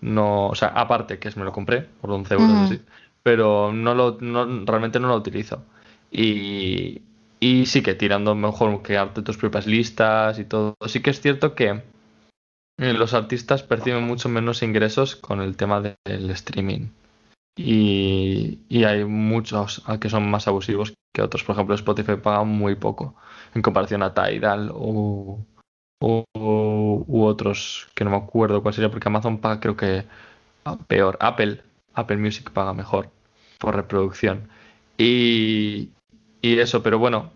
no, o sea, aparte que es me lo compré por 11 euros, pero no lo, no, realmente no lo utilizo. Y, y sí que tirando mejor que arte tus propias listas y todo. Sí que es cierto que eh, los artistas perciben mucho menos ingresos con el tema del streaming. Y, y, hay muchos que son más abusivos que otros. Por ejemplo, Spotify paga muy poco en comparación a Tidal o, o, u otros que no me acuerdo cuál sería, porque Amazon paga creo que peor. Apple, Apple Music paga mejor por reproducción. Y, y eso, pero bueno,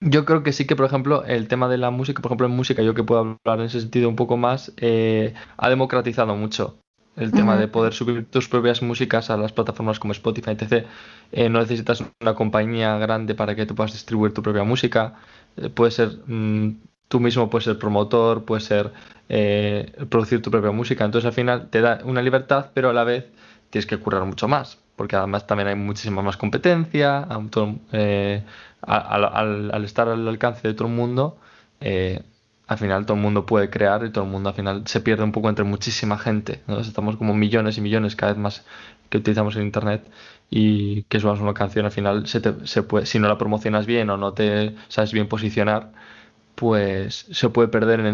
yo creo que sí que, por ejemplo, el tema de la música, por ejemplo, en música, yo que puedo hablar en ese sentido un poco más, eh, ha democratizado mucho el tema de poder subir tus propias músicas a las plataformas como Spotify, etc. Eh, no necesitas una compañía grande para que tú puedas distribuir tu propia música. Eh, puede ser mm, tú mismo puedes ser promotor, puedes ser eh, producir tu propia música. Entonces al final te da una libertad, pero a la vez tienes que currar mucho más, porque además también hay muchísima más competencia, eh, al, estar al alcance de todo el mundo, eh, al final todo el mundo puede crear y todo el mundo al final se pierde un poco entre muchísima gente. Estamos como millones y millones cada vez más que utilizamos el Internet y que subas una canción al final se, se puede, si no la promocionas bien o no te sabes bien posicionar, pues se puede perder en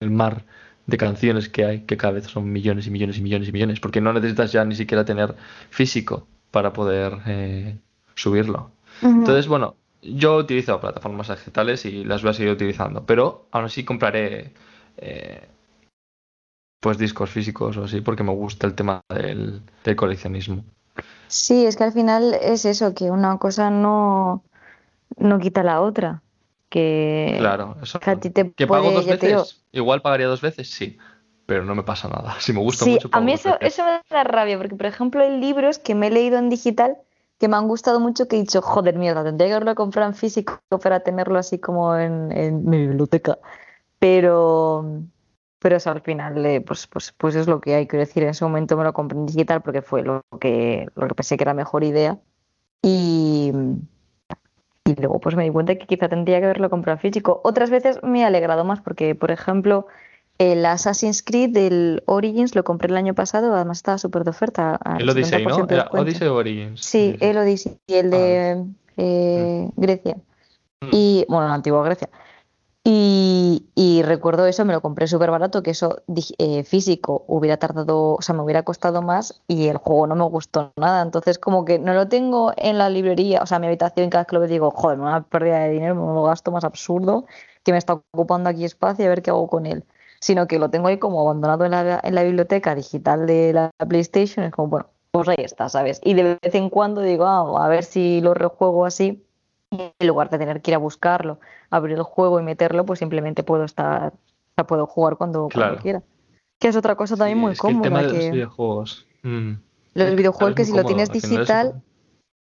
el, mar de canciones que hay, que cada vez son millones y millones y millones y millones, porque no necesitas ya ni siquiera tener físico para poder eh, subirlo. Entonces, bueno, yo utilizo plataformas digitales y las voy a seguir utilizando, pero aún así compraré eh, pues discos físicos o así, porque me gusta el tema del, del coleccionismo. Sí, es que al final es eso, que una cosa no, no quita la otra. Que, Claro, eso. que a ti te ¿Que pago puede- dos ya te digo- veces? Igual pagaría dos veces, sí. Pero no me pasa nada. Si me gusta Sí, mucho, a pago mí dos eso, veces. eso me da rabia, porque por ejemplo hay libros que me he leído en digital que me han gustado mucho que he dicho, joder, mierda, tendría que haberlo comprado en físico para tenerlo así como en, en mi biblioteca. Pero, pero eso al final, eh, pues, pues, pues es lo que hay. Quiero decir, en ese momento me lo compré en digital porque fue lo que, lo que pensé que era mejor idea. Y, y luego pues me di cuenta que quizá tendría que haberlo comprado físico. Otras veces me he alegrado más porque, por ejemplo, el Assassin's Creed del Origins lo compré el año pasado, además estaba súper de oferta. El Odyssey, 70% ¿no? descuento. Odyssey o Origins. Sí, el Odyssey y el de eh, Grecia. Mm. Y, bueno, la antigua Grecia. Y, y recuerdo eso, me lo compré súper barato, que eso eh, físico hubiera tardado, o sea, me hubiera costado más y el juego no me gustó nada. Entonces, como que no lo tengo en la librería, o sea, mi habitación, cada vez que lo veo digo, joder, una pérdida de dinero, un gasto más absurdo que me está ocupando aquí espacio y a ver qué hago con él. Sino que lo tengo ahí como abandonado en la, en la biblioteca digital de la PlayStation, es como, bueno, pues ahí está, ¿sabes? Y de vez en cuando digo, ah, a ver si lo rejuego así, en lugar de tener que ir a buscarlo, abrir el juego y meterlo, pues simplemente puedo estar, o sea, puedo jugar cuando, cuando quiera. Que es otra cosa también Sí, muy es que el tema cómoda, de los que videojuegos. mm, los videojuegos es que muy si lo tienes digital,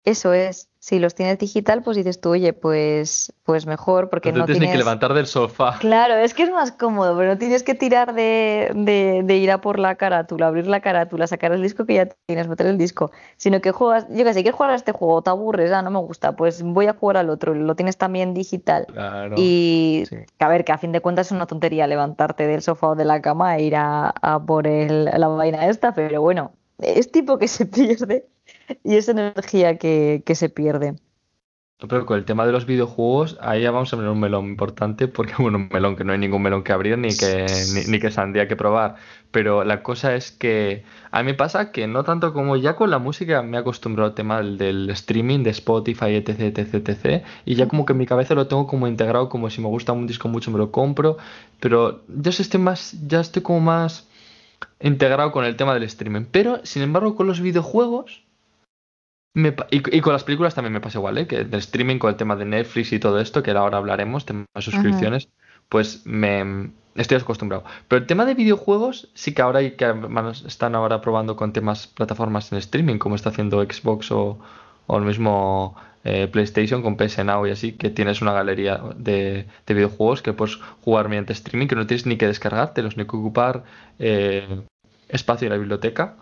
eso. es, si los tienes digital, pues dices tú, oye, pues, pues mejor, porque No tienes ni que levantar del sofá. Claro, es que es más cómodo, pero no tienes que tirar de, de, de ir a por la carátula, abrir la carátula, sacar el disco que ya tienes, meter el disco, sino que juegas, yo que sé, quieres jugar a este juego, te aburres, ah, no me gusta, pues voy a jugar al otro, lo tienes también digital. Claro. Y sí. que a ver, que a fin de cuentas es una tontería levantarte del sofá o de la cama e ir a, a por el- la vaina esta, pero bueno, es tipo que se pierde y es energía que, que se pierde. Pero con el tema de los videojuegos, ahí ya vamos a abrir un melón importante, porque bueno, un melón que no hay ningún melón que abrir ni que, ni, ni que sandía que probar. Pero la cosa es que a mí pasa que no tanto como ya con la música me he acostumbrado al tema del, del streaming, de Spotify, etc, etc, etc. Y ya como que en mi cabeza lo tengo como integrado, como si me gusta un disco mucho me lo compro. Pero yo estoy más, ya estoy como más integrado con el tema del streaming. Pero, sin embargo, con los videojuegos... Me y, y con las películas también me pasa igual, ¿eh? Que del streaming con el tema de Netflix y todo esto, que ahora hablaremos, tema de suscripciones, pues me estoy acostumbrado. Pero el tema de videojuegos, sí que ahora hay que están ahora probando con temas plataformas en streaming, como está haciendo Xbox o, o el mismo eh, PlayStation con PS Now y así, que tienes una galería de, de videojuegos que puedes jugar mediante streaming, que no tienes ni que descargártelos, ni que ocupar eh, espacio en la biblioteca.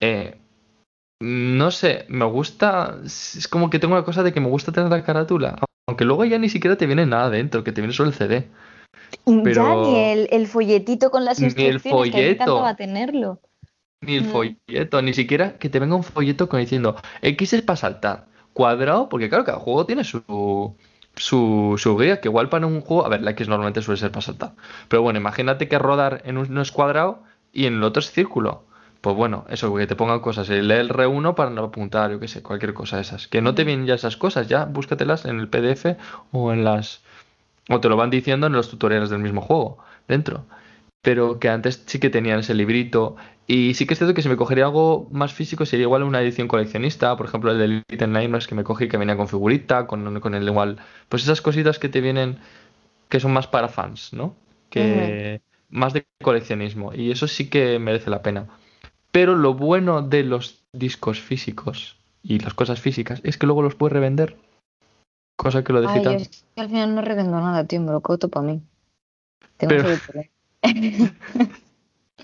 Eh, no sé, me gusta. Es como que tengo una cosa de que me gusta tener la carátula. Aunque luego ya ni siquiera te viene nada dentro, que te viene solo el CD. Ya Pero- ni el, el folletito con las Ni el instrucciones, que a mí me folleto. encantaba tenerlo. Ni el Mm. folleto, ni siquiera que te venga un folleto con diciendo X es para saltar. Cuadrado, porque claro, cada juego tiene su, su, su guía, que igual para un juego. A ver, la X normalmente suele ser para saltar. Pero bueno, imagínate que rodar en uno es cuadrado y en el otro es círculo. Pues bueno, eso, que te pongan cosas. El R1 para no apuntar, yo qué sé, cualquier cosa de esas. Que no te vienen ya esas cosas, ya búscatelas en el PDF o en las. O te lo van diciendo en los tutoriales del mismo juego, dentro. Pero que antes sí que tenían ese librito. Y sí que es cierto que si me cogería algo más físico sería igual una edición coleccionista. Por ejemplo, el de Little Nightmares que me cogí que venía con figurita, con, con el igual. Pues esas cositas que te vienen que son más para fans, ¿no? Que más de coleccionismo. Y eso sí que merece la pena. Pero lo bueno de los discos físicos y las cosas físicas es que luego los puedes revender. Cosa que lo Ay, yo digital. es que al final no revendo nada, tío, me lo coto para mí. Tengo Pero-.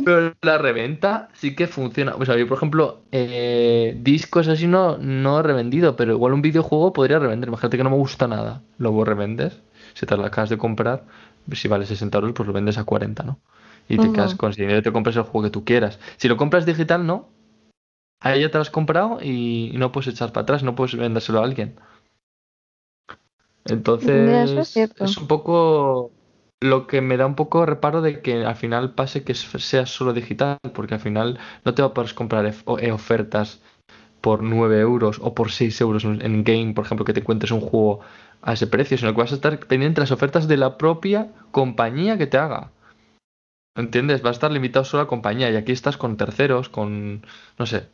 Pero la reventa sí que funciona. O sea, yo, por ejemplo, eh, discos así no, no he revendido, pero igual un videojuego podría revender. Imagínate que no me gusta nada. Luego revendes. Si te lo acabas de comprar, si vale 60 euros, pues lo vendes a 40, ¿no? Y te quedas con ese dinero y te compras el juego que tú quieras. Si lo compras digital, no. Ahí ya te lo has comprado y, no puedes echar para atrás, no puedes vendérselo a alguien. Entonces, es un poco lo que me da un poco reparo de que al final pase que sea solo digital, porque al final no te va a poder comprar o- eh, ofertas por 9 euros o por 6 euros en en game, por ejemplo, que te encuentres un juego a ese precio, sino que vas a estar pendiente de las ofertas de la propia compañía que te haga. ¿Entiendes? Va a estar limitado solo a la compañía y aquí estás con terceros, con, no sé,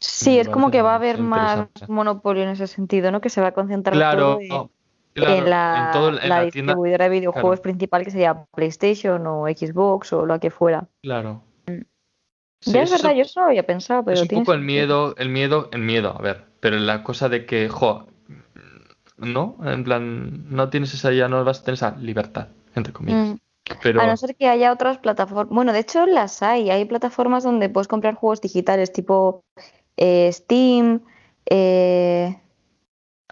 Sí, Me es como que va a haber más monopolio en ese sentido, ¿no? Que se va a concentrar Claro, todo y- en la, distribuidora de videojuegos principal que sería PlayStation o Xbox o lo que fuera. Claro. Mm. ya es verdad, yo eso lo había pensado, pero. Es un poco el miedo, el miedo, el miedo, a ver. Pero la cosa de que, jo, ¿no? En plan, no tienes esa, ya no vas a tener esa libertad, entre comillas. Mm. Pero... A no ser que haya otras plataformas. Bueno, de hecho las hay. Hay plataformas donde puedes comprar juegos digitales tipo eh, Steam. Eh...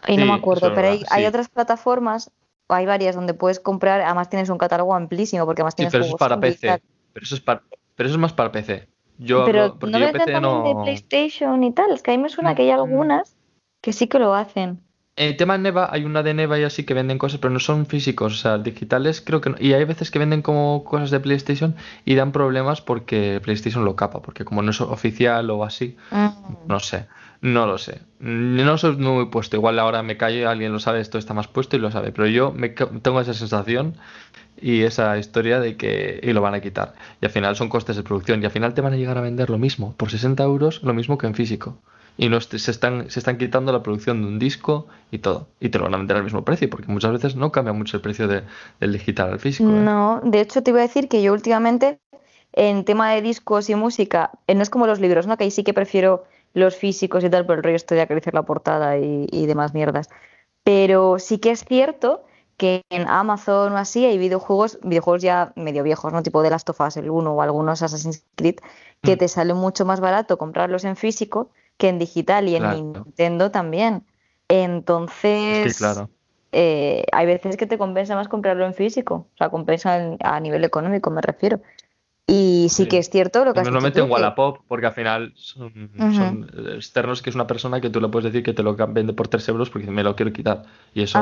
Ahí no me acuerdo, pero hay, otras plataformas, hay varias donde puedes comprar. Además tienes un catálogo amplísimo porque además tienes. pero eso es para PC. Pero eso es, para, pero eso es más para PC. Yo pero no yo PC no... de PlayStation y tal. Es que a mí me suena que hay algunas que sí que lo hacen. El tema de Neva, hay una de Neva y así que venden cosas, pero no son físicos, o sea, digitales creo que no. Y hay veces que venden como cosas de PlayStation y dan problemas porque PlayStation lo capa, porque como no es oficial o así, mm. no sé, no lo sé. No soy muy puesto, igual ahora me callo, alguien lo sabe, esto está más puesto y lo sabe, pero yo me, tengo esa sensación y esa historia de que y lo van a quitar. Y al final son costes de producción y al final te van a llegar a vender lo mismo, por 60 euros, lo mismo que en físico y no se, están, se están quitando la producción de un disco y todo. Y te lo van a vender al mismo precio, porque muchas veces no cambia mucho el precio del digital al físico. ¿eh? No, de hecho te iba a decir que yo últimamente en tema de discos y música, eh, no es como los libros, ¿no? Que ahí sí que prefiero los físicos y tal, por el rollo estoy de acariciar la portada y, y demás mierdas. Pero sí que es cierto que en Amazon o así hay videojuegos, videojuegos ya medio viejos, ¿no? Tipo de Last of Us, el 1 o algunos Assassin's Creed, que mm. te sale mucho más barato comprarlos en físico que en digital y en Nintendo también. Entonces, eh, hay veces que te compensa más comprarlo en físico, o sea, compensa a nivel económico, me refiero. Y sí, que es cierto lo que has Normalmente en Wallapop, porque al final son, externos, que es una persona que tú le puedes decir que te lo vende por 3 euros porque me lo quiero quitar. Y eso.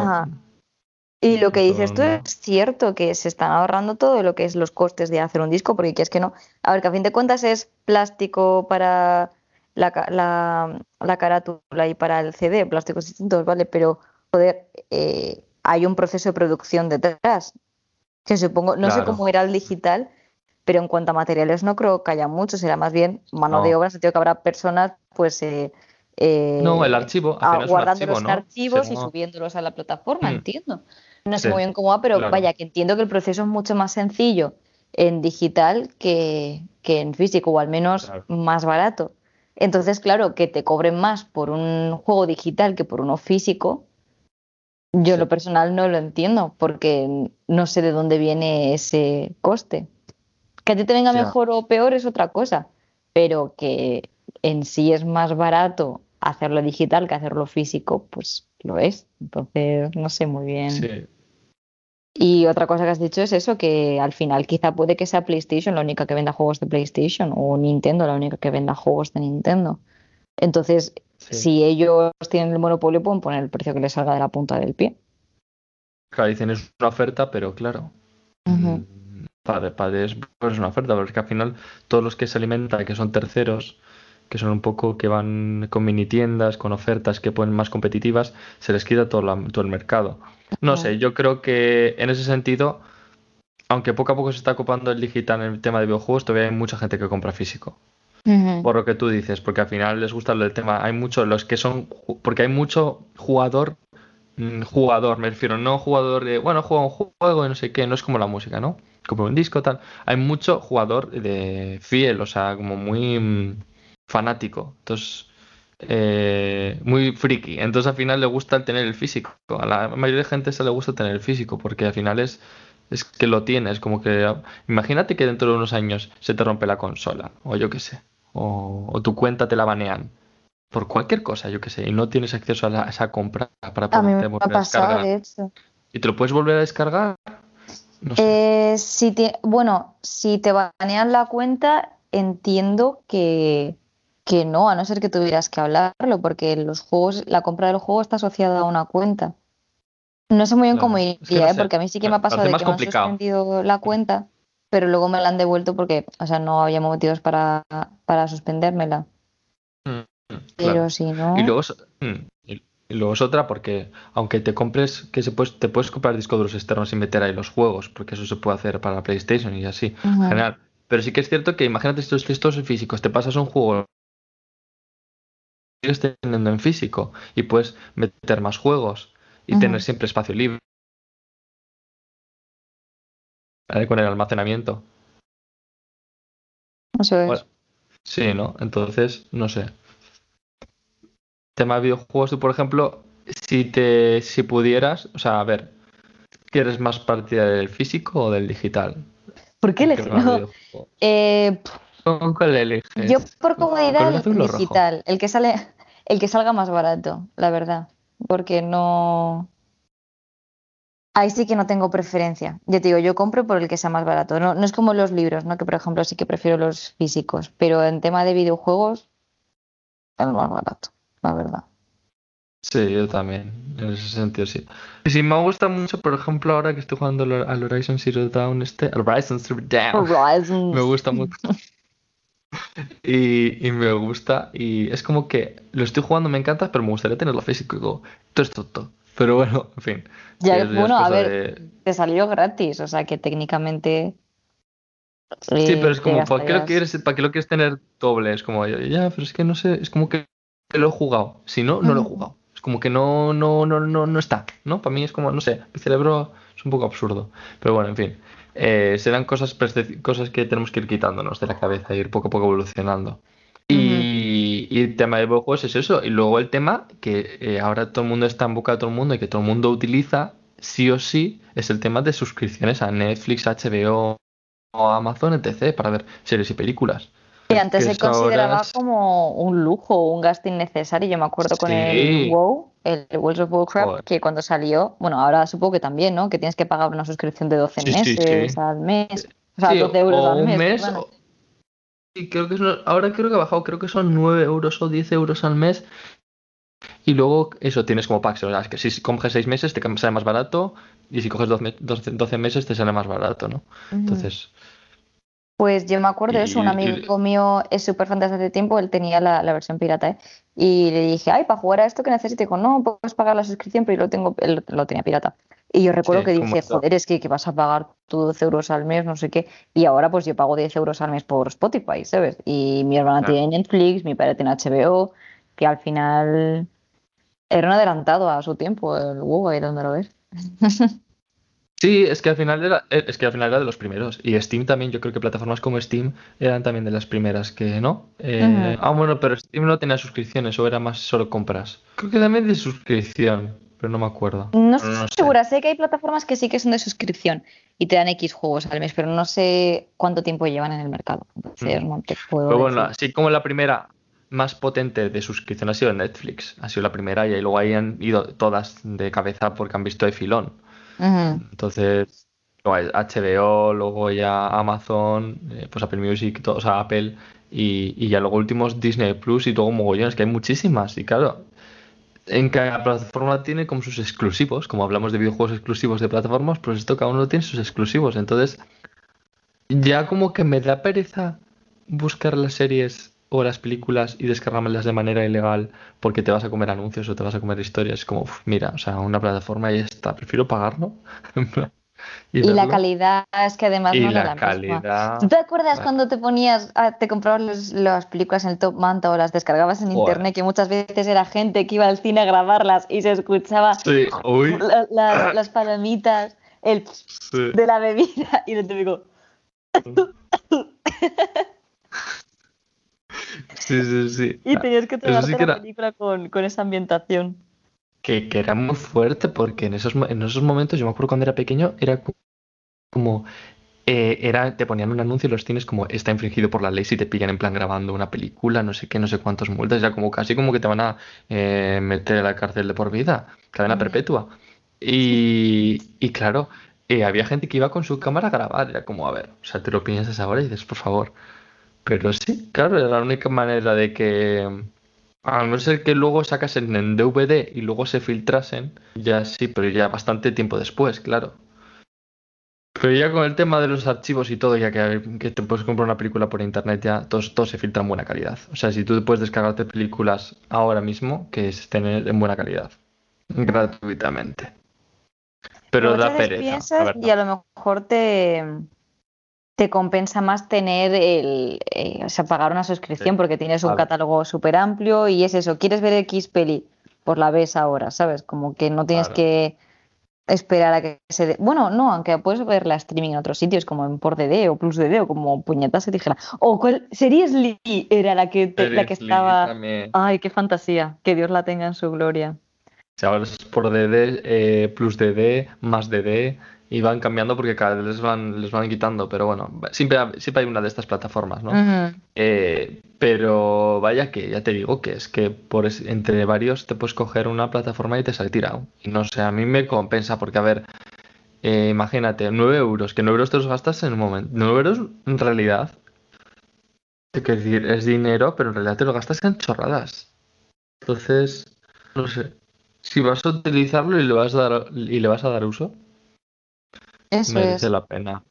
Y lo que dices tú es cierto, que se están ahorrando todo lo que es los costes de hacer un disco, porque es que no. A ver, que a fin de cuentas es plástico para la, la, carátula y para el CD, plásticos distintos, ¿vale? Pero, joder, eh, hay un proceso de producción detrás. Que supongo, no sé cómo era el digital, pero en cuanto a materiales no creo que haya mucho, será más bien mano de obra, sentido que habrá personas, pues. Eh, eh, no, el archivo, guardando los archivos y subiéndolos a la plataforma, mm. entiendo. No sé muy bien cómo va, pero vaya, que entiendo que el proceso es mucho más sencillo en digital que, que en físico, o al menos más barato. Entonces, claro, que te cobren más por un juego digital que por uno físico, yo lo personal no lo entiendo, porque no sé de dónde viene ese coste. Que a ti te venga mejor o peor es otra cosa, pero que en sí es más barato hacerlo digital que hacerlo físico, pues lo es. Entonces, no sé muy bien. Y otra cosa que has dicho es eso, que al final quizá puede que sea PlayStation la única que venda juegos de PlayStation o Nintendo la única que venda juegos de Nintendo. Entonces, si ellos tienen el monopolio, pueden poner el precio que les salga de la punta del pie. Claro, dicen es una oferta, pero claro. Mm, para, para es, pues es una oferta, porque al final todos los que se alimentan, que son terceros, que son un poco que van con mini tiendas, con ofertas que ponen más competitivas, se les quita todo, todo el mercado. No sé, yo creo que en ese sentido, aunque poco a poco se está ocupando el digital en el tema de videojuegos, todavía hay mucha gente que compra físico. Por lo que tú dices, porque al final les gusta el tema. Hay muchos, los que son, porque hay mucho jugador, mm, jugador, me refiero, no jugador de, bueno, juego un juego y no sé qué, no es como la música, ¿no? Como un disco, tal. Hay mucho jugador de fiel, o sea, como muy mm, fanático. Entonces, eh, muy friki. Entonces al final le gusta tener el físico. A la mayoría de gente se le gusta tener el físico porque al final es, es que lo tienes. Como que imagínate que dentro de unos años se te rompe la consola o yo qué sé. O, tu cuenta te la banean. Por cualquier cosa, yo qué sé, y no tienes acceso a, esa compra para poder volver a, descargar. ¿Y te lo puedes volver a descargar? Eh, si bueno, si te banean la cuenta, entiendo que, que no, a no ser que tuvieras que hablarlo, porque los juegos, la compra del juego está asociada a una cuenta. No sé muy bien cómo iría, ¿eh? porque a mí sí que me ha pasado de que me han suspendido la cuenta, pero luego me la han devuelto porque, o sea, no había motivos para, para suspendérmela. Mm, pero si no. Y luego, es, mm, y luego es otra porque, aunque te compres, que se puedes, te puedes comprar discos duros externos y meter ahí los juegos, porque eso se puede hacer para PlayStation y así, en general. Pero sí que es cierto que imagínate estos textos físicos, te pasas un juego sigues teniendo en físico y puedes meter más juegos y tener siempre espacio libre. Con el almacenamiento. Eso es. sí, ¿no? Entonces, no sé. Tema de videojuegos, tú, por ejemplo, si te si pudieras, o sea, a ver, ¿quieres más partida del físico o del digital? ¿Por qué elegir? Eh, ¿Con cuál eliges? Yo por comodidad el digital, el que sale, el que salga más barato, la verdad, porque no Ahí sí que no tengo preferencia. Ya te digo, yo compro por el que sea más barato. No, no es como los libros, ¿no? Que por ejemplo sí que prefiero los físicos. Pero en tema de videojuegos, el más barato, la verdad. Sí, yo también, en ese sentido sí. Y sí, me gusta mucho, por ejemplo, ahora que estoy jugando al Horizon Zero Dawn, este, Horizon Zero Dawn, me gusta mucho. y, y, me gusta, y es como que lo estoy jugando, me encanta, pero me gustaría tenerlo físico esto, todo. Pero bueno, en fin. Ya, bueno, a ver, te salió gratis, o sea que técnicamente. Sí, pero es como, ¿para qué, lo quieres, ¿para qué lo quieres tener doble? Es como, ya, pero es que no sé, es como que lo he jugado. Si no, no lo he jugado. Es como que no, no, no, no, no está, ¿no? Para mí es como, no sé, el cerebro es un poco absurdo. Pero bueno, en fin. Eh, serán cosas, cosas que tenemos que ir quitándonos de la cabeza e ir poco a poco evolucionando. Y, el tema de videojuegos es eso. Y luego el tema que eh, ahora todo el mundo está en boca de todo el mundo y que todo el mundo utiliza, sí o sí, es el tema de suscripciones a Netflix, HBO o Amazon, etc. para ver series y películas. Y antes se consideraba como un lujo, un gasto innecesario. Yo me acuerdo con el WoW, el World of Warcraft, que cuando salió, bueno, ahora supongo que también, ¿no? Que tienes que pagar una suscripción de 12 meses al mes. O sea, 12 euros al mes. Sí, creo que ahora creo que ha bajado, creo que son 9 euros o 10 euros al mes. Y luego eso tienes como packs, o sea, es que si coges 6 meses te sale más barato y si coges 12, meses te sale más barato, ¿no? Entonces... Pues yo me acuerdo de eso, un amigo mío es súper fan desde hace tiempo, él tenía la, versión pirata, ¿eh? Y le dije, ay, para jugar a esto que necesito, y dijo, no, puedes pagar la suscripción, pero yo lo tengo, él lo tenía pirata. Y yo recuerdo que dije, joder, es que, que, vas a pagar tú 12 euros al mes, no sé qué. Y ahora pues yo pago 10 euros al mes por Spotify, ¿sabes? Y mi hermana tiene Netflix, mi padre tiene HBO, que al final era un adelantado a su tiempo, el huevo ahí donde lo ves. Sí, es que al final era, eh, es que al final era de los primeros. Y Steam también, yo creo que plataformas como Steam eran también de las primeras que, ¿no? Eh, ah, bueno, pero Steam no tenía suscripciones o era más solo compras. Creo que también de suscripción pero no me acuerdo. No estoy segura, sé que hay plataformas que sí que son de suscripción y te dan X juegos al mes, pero no sé cuánto tiempo llevan en el mercado. Entonces mm. no te puedo. Pero bueno, así como la primera más potente de suscripción ha sido Netflix, ha sido la primera y luego ahí han ido todas de cabeza porque han visto de filón. Entonces, HBO, luego ya Amazon, eh, pues Apple Music, todo, o sea, Apple y, y ya luego últimos Disney Plus y todo mogollones, que hay muchísimas. Y claro, en cada plataforma tiene como sus exclusivos, como hablamos de videojuegos exclusivos de plataformas, pues esto cada uno tiene sus exclusivos. Entonces, ya como que me da pereza buscar las series o las películas y descargármelas de manera ilegal porque te vas a comer anuncios o te vas a comer historias. Como, mira, o sea, una plataforma y ya está, prefiero pagarlo. Y, la calidad es que además no era la calidad... ¿Tú te acuerdas cuando te ponías, te comprabas las películas en el Top Manta o las descargabas en internet, que muchas veces era gente que iba al cine a grabarlas y se escuchaba las palomitas, el de la bebida y el típico... Sí, sí, sí. Y tenías que tragarte la película con, con esa ambientación que, era muy fuerte porque en esos, en esos momentos, yo me acuerdo cuando era pequeño, era como... Eh, era, te ponían un anuncio y los cines como está infringido por la ley si te pillan en plan grabando una película, no sé qué, no sé cuántos multas, ya como casi como que te van a eh, meter a la cárcel de por vida, cadena perpetua. Y, y claro, eh, había gente que iba con su cámara a grabar, era como, a ver, o sea, te lo piensas ahora y dices, por favor. Pero sí, claro, era la única manera de que a no ser que luego sacasen en DVD y luego se filtrasen, ya sí, pero ya bastante tiempo después, claro. Pero ya con el tema de los archivos y todo, ya que, te puedes comprar una película por internet, ya todo, se filtra en buena calidad. O sea, si tú puedes descargarte películas ahora mismo que estén en buena calidad, gratuitamente. Pero da pereza. y a lo mejor te, te compensa más tener el, eh, o sea, pagar una suscripción porque tienes un catálogo súper amplio y es eso, quieres ver X peli, pues la ves ahora, ¿sabes? Como que no tienes que esperar a que se dé. Bueno, no, aunque puedes ver la streaming en otros sitios, como en Por DD o Plus DD o como puñetas se dijera. O cuál Series Lee era la que, la que estaba. Ay, qué fantasía. Que Dios la tenga en su gloria. Si ahora es por DD, eh, Plus DD, más DD y van cambiando porque cada vez les van, les van quitando, pero bueno, siempre, siempre hay una de estas plataformas, ¿no? Eh, pero vaya que ya te digo que es que por entre varios te puedes coger una plataforma y te sale tirado. Y no sé, a mí me compensa porque, a ver, eh, imagínate, 9 euros, que 9 euros te los gastas en un momento. 9 euros en realidad, es decir, es dinero, pero en realidad te lo gastas en chorradas. Entonces, no sé, si vas a utilizarlo y le vas a dar, y le vas a dar uso, eso merece la pena.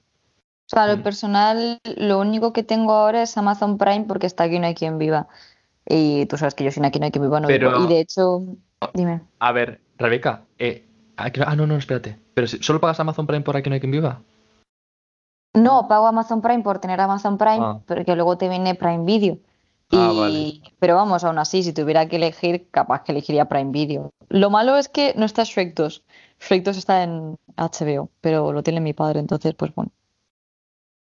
O sea, lo mm. personal, lo único que tengo ahora es Amazon Prime porque está aquí no hay quien viva. Y tú sabes que yo sin aquí no hay quien viva no vivo. Y de hecho, dime. A ver, Rebeca, eh, ah, no, no, espérate. Pero si, ¿solo pagas Amazon Prime por aquí no hay quien viva? No, pago Amazon Prime por tener Amazon Prime, ah. porque luego te viene Prime Video. Ah, vale. Pero vamos, aún así, si tuviera que elegir, capaz que elegiría Prime Video. Lo malo es que no está Shrek 2. Shrek 2 está en HBO, pero lo tiene mi padre, entonces, pues bueno.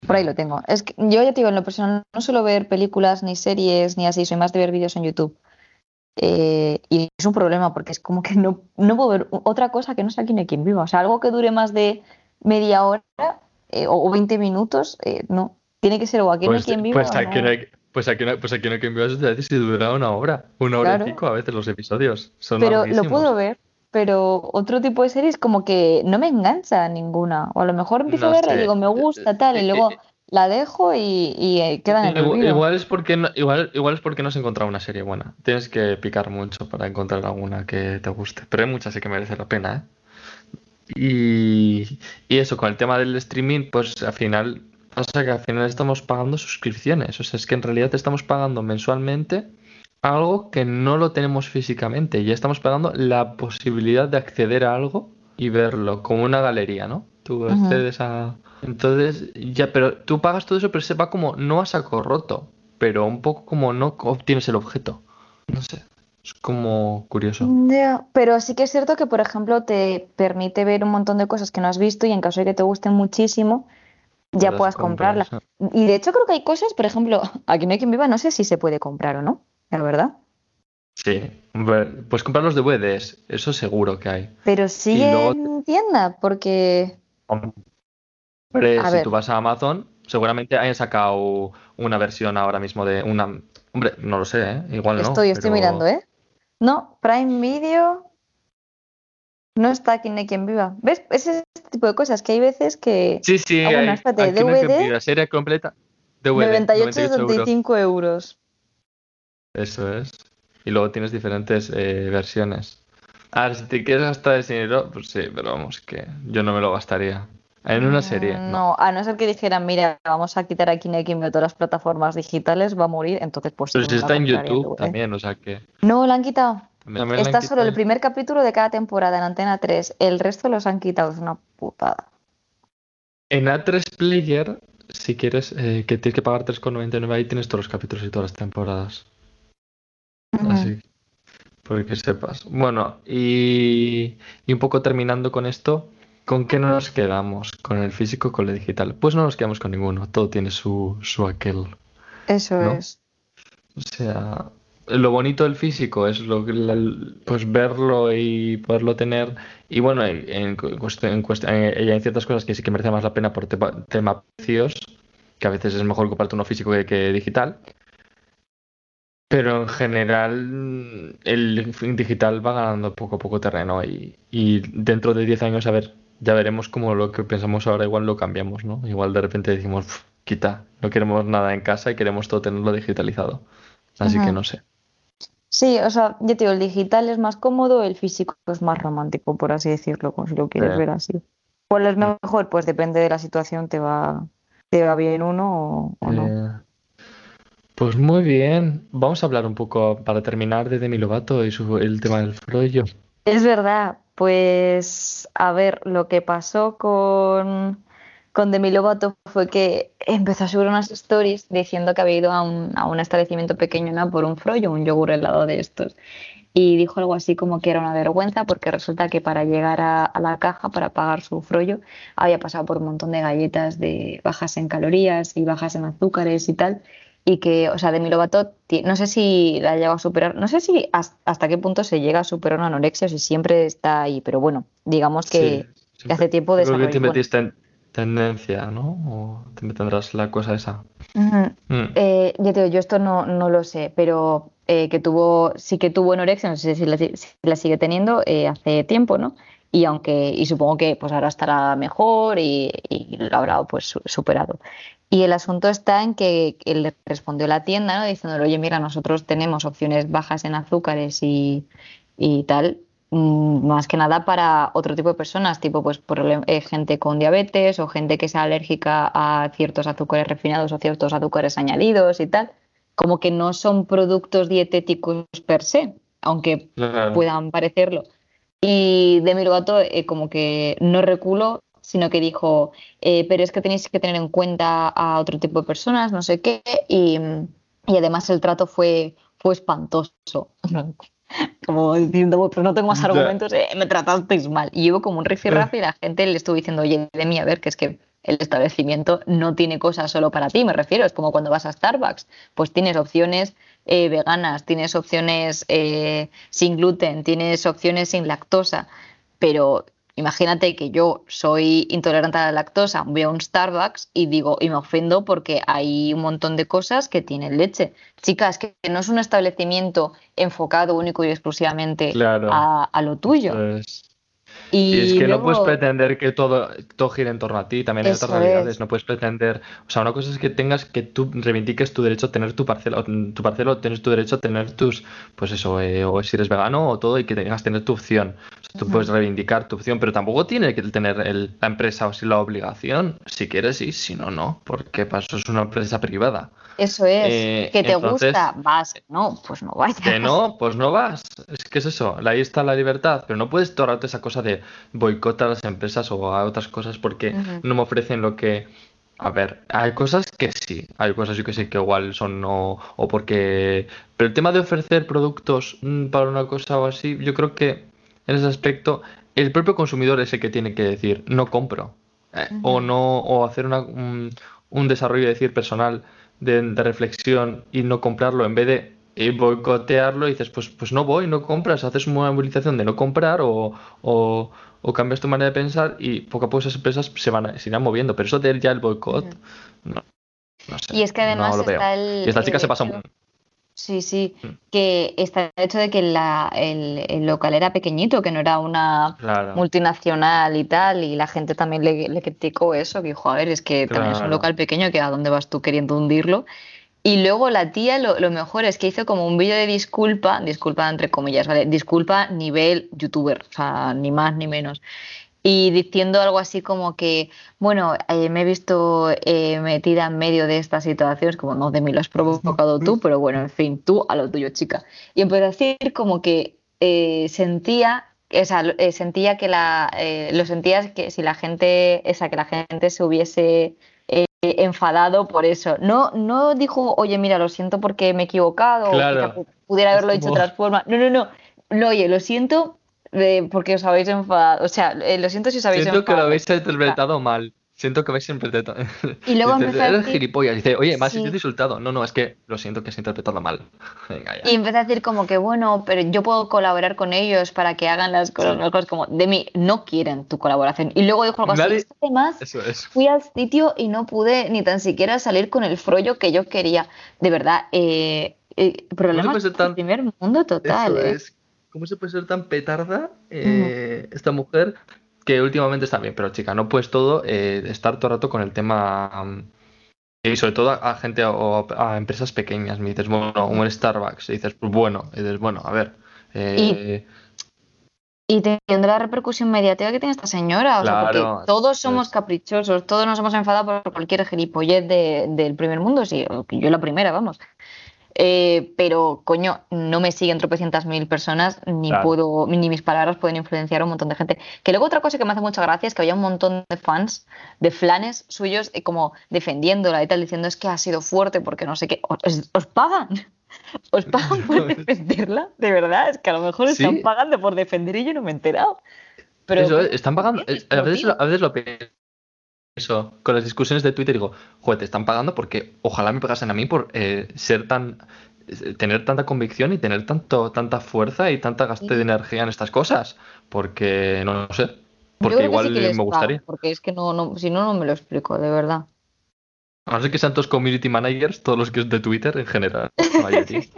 Por ahí lo tengo. Es que yo ya te digo, en lo personal no suelo ver películas ni series ni así, soy más de ver vídeos en YouTube. Eh, y es un problema porque es como que no, no puedo ver otra cosa que no sea quien quien viva. O sea, algo que dure más de media hora eh, o 20 minutos, eh, no. Tiene que ser o no hay pues, quien viva. Pues aquí no pues aquí no, pues aquí no hay quien viva, es si dura una hora, una hora y pico a veces los episodios. Son Pero lo puedo ver, pero otro tipo de series como que no me engancha ninguna. O a lo mejor empiezo a verla y digo, me gusta tal, y luego la dejo y, y queda en el igual, igual, es porque no, igual, igual es porque no has encontrado una serie buena. Tienes que picar mucho para encontrar alguna que te guste. Pero hay muchas que merece la pena, ¿eh? Y, y eso, con el tema del streaming, pues al final pasa que al final estamos pagando suscripciones. O sea, es que en realidad estamos pagando mensualmente algo que no lo tenemos físicamente. Ya estamos pagando la posibilidad de acceder a algo y verlo, como una galería, ¿no? Tú accedes a. Entonces, ya, pero tú pagas todo eso, pero se va como no a saco roto, pero un poco como no obtienes el objeto. No sé. Es como curioso. pero sí que es cierto que, por ejemplo, te permite ver un montón de cosas que no has visto y en caso de que te gusten muchísimo, ya puedas comprarla. Y de hecho creo que hay cosas, por ejemplo, aquí no hay quien viva, no sé si se puede comprar o no. ¿Es verdad? Sí, pues comprar los DVDs, eso seguro que hay. Pero sigue en tienda, porque. Hombre, si tú vas a Amazon, seguramente hayan sacado una versión ahora mismo de una. Hombre, no lo sé, ¿eh? Igual no. Estoy, estoy mirando, ¿eh? No, Prime Video no está aquí ni quien viva. ¿Ves? Es este tipo de cosas que hay veces que. Sí, sí, ah, bueno, hay, DVD. La serie completa. DVD, 98,75 euros. Eso es. Y luego tienes diferentes eh, versiones. A ver, si te quieres gastar ese dinero, pues sí, pero vamos, que yo no me lo gastaría. En una serie. Mm, no, a no ser que dijeran, mira, vamos a quitar aquí de todas las plataformas digitales, va a morir, entonces pues... Pero si está en YouTube también, o sea que... No, lo han quitado. Está solo el primer capítulo de cada temporada en Antena 3, el resto los han quitado, es una putada. En A3 Player, si quieres, eh, que tienes que pagar 3,99, ahí tienes todos los capítulos y todas las temporadas. Así, porque sepas. Bueno, y, un poco terminando con esto, ¿con qué nos quedamos? ¿Con el físico o con el digital? Pues no nos quedamos con ninguno, todo tiene su, su aquel. Eso es. O sea, lo bonito del físico es lo, pues verlo y poderlo tener. Y bueno, en, en, hay ciertas cosas que sí que merecen más la pena por tema, precios, que a veces es mejor comprarte uno físico que digital. Pero en general el digital va ganando poco a poco terreno y, dentro de 10 años, a ver, ya veremos cómo lo que pensamos ahora igual lo cambiamos, ¿no? Igual de repente decimos, quita, no queremos nada en casa y queremos todo tenerlo digitalizado. Así que no sé. Sí, o sea, yo te digo, el digital es más cómodo, el físico es más romántico, por así decirlo, si lo quieres ver así. ¿Cuál es mejor? Pues depende de la situación, te va, te va bien uno o, no. Pues muy bien, vamos a hablar un poco para terminar de Demi Lovato y el tema del frollo. Es verdad, pues a ver, lo que pasó con, con Demi Lovato fue que empezó a subir unas stories diciendo que había ido a un, a un establecimiento pequeño ¿no? por un frollo, un yogur helado de estos. y dijo algo así como que era una vergüenza porque resulta que para llegar a, la caja, para pagar su frollo, había pasado por un montón de galletas de bajas en calorías y bajas en azúcares y tal. Y que, o sea, Demi Lovato, no sé si la llegado a superar, no sé si hasta qué punto se llega a superar una anorexia o si siempre está ahí, pero bueno, digamos que, hace tiempo de Creo que te metiste en tendencia, ¿no? O te tendrás la cosa esa. Mm. Eh, yo, te yo esto no, no lo sé, pero eh, que tuvo, sí que tuvo anorexia, no sé si la, sigue teniendo eh, hace tiempo, ¿no? Y aunque, y supongo que pues ahora estará mejor y, lo habrá pues superado. Y el asunto está en que él le respondió la tienda, ¿no? Diciéndole, oye, mira, nosotros tenemos opciones bajas en azúcares y, y tal, más que nada para otro tipo de personas, tipo pues eh, gente con diabetes o gente que sea alérgica a ciertos azúcares refinados o ciertos azúcares añadidos y tal como que no son productos dietéticos per se, aunque puedan parecerlo. Y Demi Lovato eh, como que no reculó, sino que dijo, eh, pero es que tenéis que tener en cuenta a otro tipo de personas, no sé qué, y, además el trato fue, fue espantoso. como diciendo, pero no tengo más argumentos, eh, me tratasteis mal. Y llevo como un rifirrafe y la gente le estuvo diciendo, oye, Demi, a ver, que es que el establecimiento no tiene cosas solo para ti, me refiero, es como cuando vas a Starbucks, pues tienes opciones eh, veganas, tienes opciones eh, sin gluten, tienes opciones sin lactosa, pero imagínate que yo soy intolerante a la lactosa, voy a un Starbucks y digo, y me ofendo porque hay un montón de cosas que tienen leche. Chicas, que no es un establecimiento enfocado único y exclusivamente a, lo tuyo. Y, es que no puedes pretender que todo, todo gire en torno a ti, también hay otras realidades, no puedes pretender, o sea, una cosa es que tengas que tú reivindiques tu derecho a tener tu parcela, tu parcela, tienes tu derecho a tener tus, pues eso, eh, o si eres vegano o todo y que tengas que tener tu opción. tú puedes reivindicar tu opción, pero tampoco tiene que tener la empresa o si la obligación, si quieres sí, si no, no, porque para eso es una empresa privada. Eso es, eh, que te gusta, vas, no, pues no vayas. Que no, pues no vas. Es que es eso, ahí está la libertad, pero no puedes torarte esa cosa de boicotar a las empresas o a otras cosas porque no me ofrecen lo que... A ver, hay cosas que sí, hay cosas que sí que igual son no, o porque... Pero el tema de ofrecer productos mm, para una cosa o así, yo creo que en ese aspecto el propio consumidor es el que tiene que decir no compro eh, o no o hacer una, un, un desarrollo decir personal de, reflexión y no comprarlo en vez de boicotearlo y dices, pues, pues no voy, no compras, haces una movilización de no comprar o, o, cambias tu manera de pensar y poco a poco esas empresas se van se irán moviendo. Pero eso de ya el boicot, no, sé. Y es que además está el. Y esta chica se pasa un. Sí, sí, mm. que está el hecho de que la, el, local era pequeñito, que no era una multinacional y tal, y la gente también le, criticó eso, que dijo, a ver, es que también es un local pequeño, que a dónde vas tú queriendo hundirlo. Y luego la tía, lo, lo mejor es que hizo como un vídeo de disculpa, disculpa entre comillas, ¿vale? Disculpa nivel youtuber, o sea, ni más ni menos y diciendo algo así como que, bueno, eh, me he visto eh, metida en medio de esta situación, es como, no, de mí lo has provocado tú, pero bueno, en fin, tú a lo tuyo, chica. Y empezó a decir como que eh, sentía, o sea, sentía que la, lo sentías que si la gente, esa, que la gente se hubiese enfadado por eso. No, no dijo, oye, mira, lo siento porque me he equivocado, o pudiera haberlo hecho de otra forma. No, no, no. no oye, lo siento porque os habéis enfadado. O sea, eh, lo siento si os habéis Siento que lo habéis interpretado mal. Siento que habéis interpretado. Y luego empecé a decir... gilipollas. Dice, oye, más has insultado. No, no, es que lo siento que has interpretado mal. Y empecé a decir como que, bueno, pero yo puedo colaborar con ellos para que hagan las cosas. Como, de mí, no quieren tu colaboración. Y luego dijo algo así. Además, fui al sitio y no pude ni tan siquiera salir con el frollo que yo quería. De verdad, eh, eh problemas del primer mundo total. Eso ¿eh? es ¿Cómo se puede ser tan petarda eh, esta mujer? Que últimamente está bien, pero chica, no puedes todo eh, estar todo el rato con el tema. Mm, y sobre todo a, gente o a, empresas pequeñas. Me dices, bueno, un Starbucks. Y dices, pues bueno. Y dices, bueno, a ver. Eh, y, tendrá la repercusión mediática que tiene esta señora. O sea, porque todos somos caprichosos, todos nos hemos enfadado por cualquier gilipollez del primer mundo. Sí, yo la primera, vamos. Eh, pero, coño, no me siguen tropecientas mil personas, ni puedo, ni mis palabras pueden influenciar a un montón de gente. Que luego otra cosa que me hace mucha gracia es que había un montón de fans, de flanes suyos, eh, como defendiéndola y tal, diciendo es que ha sido fuerte porque no sé qué. Os, pagan. ¿Os pagan por defenderla? De verdad, es que a lo mejor están Sí. pagando por defender y yo no me he enterado. Pero Eso, están pagando. lo- a veces lo pienso con las discusiones de Twitter. Digo, joder, te están pagando porque ojalá me pagasen a mí por eh, ser tan. eh, tener tanta convicción y tener tanto, tanta fuerza y tanta gasto de energía en estas cosas. Porque no lo sé. Porque igual sí me gustaría. porque es que no, no, si no, no me lo explico, de verdad. A no ser que sean todos community managers, todos los que es de Twitter en general.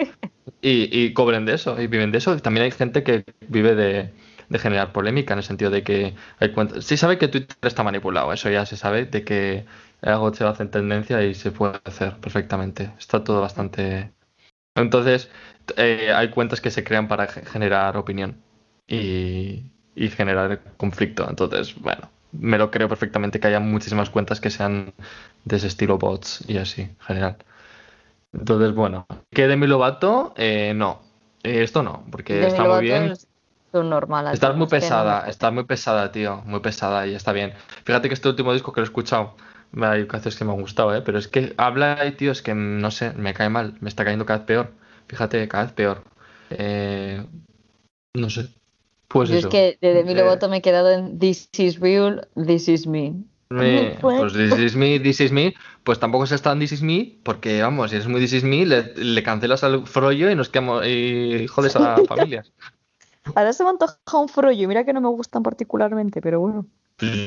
Y, y cobren de eso, y viven de eso. Y también hay gente que vive de, de generar polémica, en el sentido de que hay cuentas. Sí sabe que Twitter está manipulado, eso ya se sabe, de que algo se hace en tendencia y se puede hacer perfectamente. Está todo bastante. Entonces, eh, hay cuentas que se crean para ge- generar opinión y, y generar conflicto. Entonces, bueno, me lo creo perfectamente que haya muchísimas cuentas que sean de ese estilo bots y así, en general. Entonces, bueno, que Demi Lovato, eh, no. Eh, esto no, porque Demi está Lovato muy bien. es lo normal. Estás muy es no pesada, gusta. estás muy pesada, tío, muy pesada y está bien. Fíjate que este último disco que lo he escuchado, me- hay canciones que me han gustado, ¿eh? Pero es que habla y, tío, es que no sé, me cae mal, me está cayendo cada vez peor. Fíjate, cada vez peor. Eh, no sé. Pues Yo eso. es que de Demi Eh, Lovato me he quedado en This is real, this is me. Me- Pues- pues This Is Me, This Is Me, pues tampoco se está en This Is Me, porque vamos, si eres muy This Is Me, le, le cancelas al frollo y nos quedamos y jodes a familias. Ahora se me antoja un frollo, mira que no me gustan particularmente, pero bueno.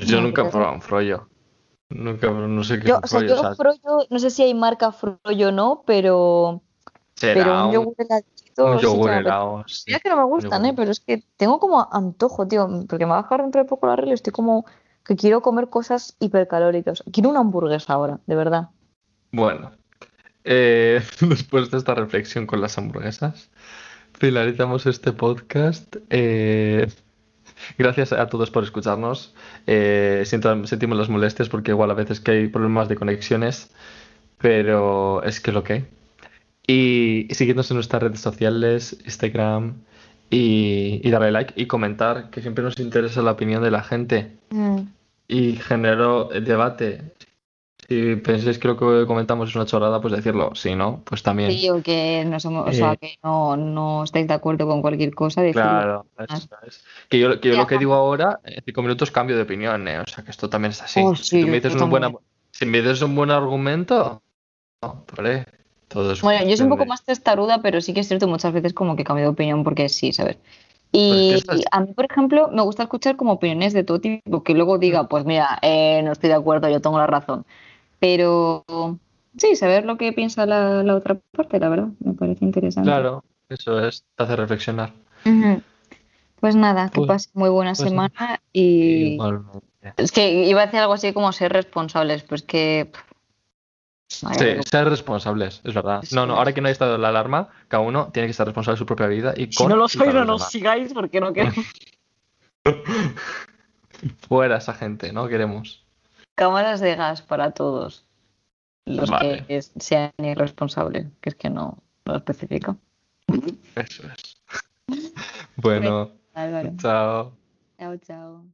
Yo nunca he probado un frollo. Nunca, no sé qué Yo, es un o sea, frollo, yo o sea, frollo, no sé si hay marca frollo o no, pero, será pero un yogur heladito un sí yogur me helado. sí. Mira que no me gustan. ¿eh? Pero es que tengo como antojo, tío, porque me va a bajar dentro de poco la regla y estoy como que quiero comer cosas hipercalóricas. Quiero una hamburguesa ahora, de verdad. Bueno, eh, después de esta reflexión con las hamburguesas, finalizamos este podcast. Eh, gracias a todos por escucharnos. Eh, siento- sentimos las molestias porque igual a veces que hay problemas de conexiones, pero es que lo que hay. Y siguiéndonos en nuestras redes sociales, Instagram, y, y darle like y comentar, que siempre nos interesa la opinión de la gente y generó debate. Si pensáis que lo que comentamos es una chorrada, pues decirlo. Si no, pues también. Sí, o que no somos, o sea, Eh, que no, no estáis de acuerdo con cualquier cosa, decirlo. Claro, eso es. Que yo, que yo lo que digo ahora, en cinco minutos cambio de opinión, ¿eh? O sea, que esto también es así. Oh, Si tú me dices un buen, también. si me dices un buen argumento, no, vale, todo es Bueno, yo soy un poco más testaruda, pero sí que es cierto muchas veces como que cambio de opinión porque sí, ¿sabes? Y es a mí, por ejemplo, me gusta escuchar como opiniones de todo tipo, que luego diga, pues mira, eh, no estoy de acuerdo, yo tengo la razón. Pero sí, saber lo que piensa la, la otra parte, la verdad, me parece interesante. Claro, eso es, te hace reflexionar. Pues nada, que Pues- pase muy buena pues semana y Igualmente. es que iba a decir algo así como ser responsables, pues que ay, Sí, algo- ser responsables, es verdad. No, no, ahora que no ha estado la alarma, cada uno tiene que ser responsable de su propia vida y si no lo sois, no nos sigáis porque no queremos Fuera esa gente, no queremos. Cámaras de gas para todos los Vale. que sean irresponsables, que es que no lo especifica. Eso es. Bueno, Álvaro. chao. Chao, chao.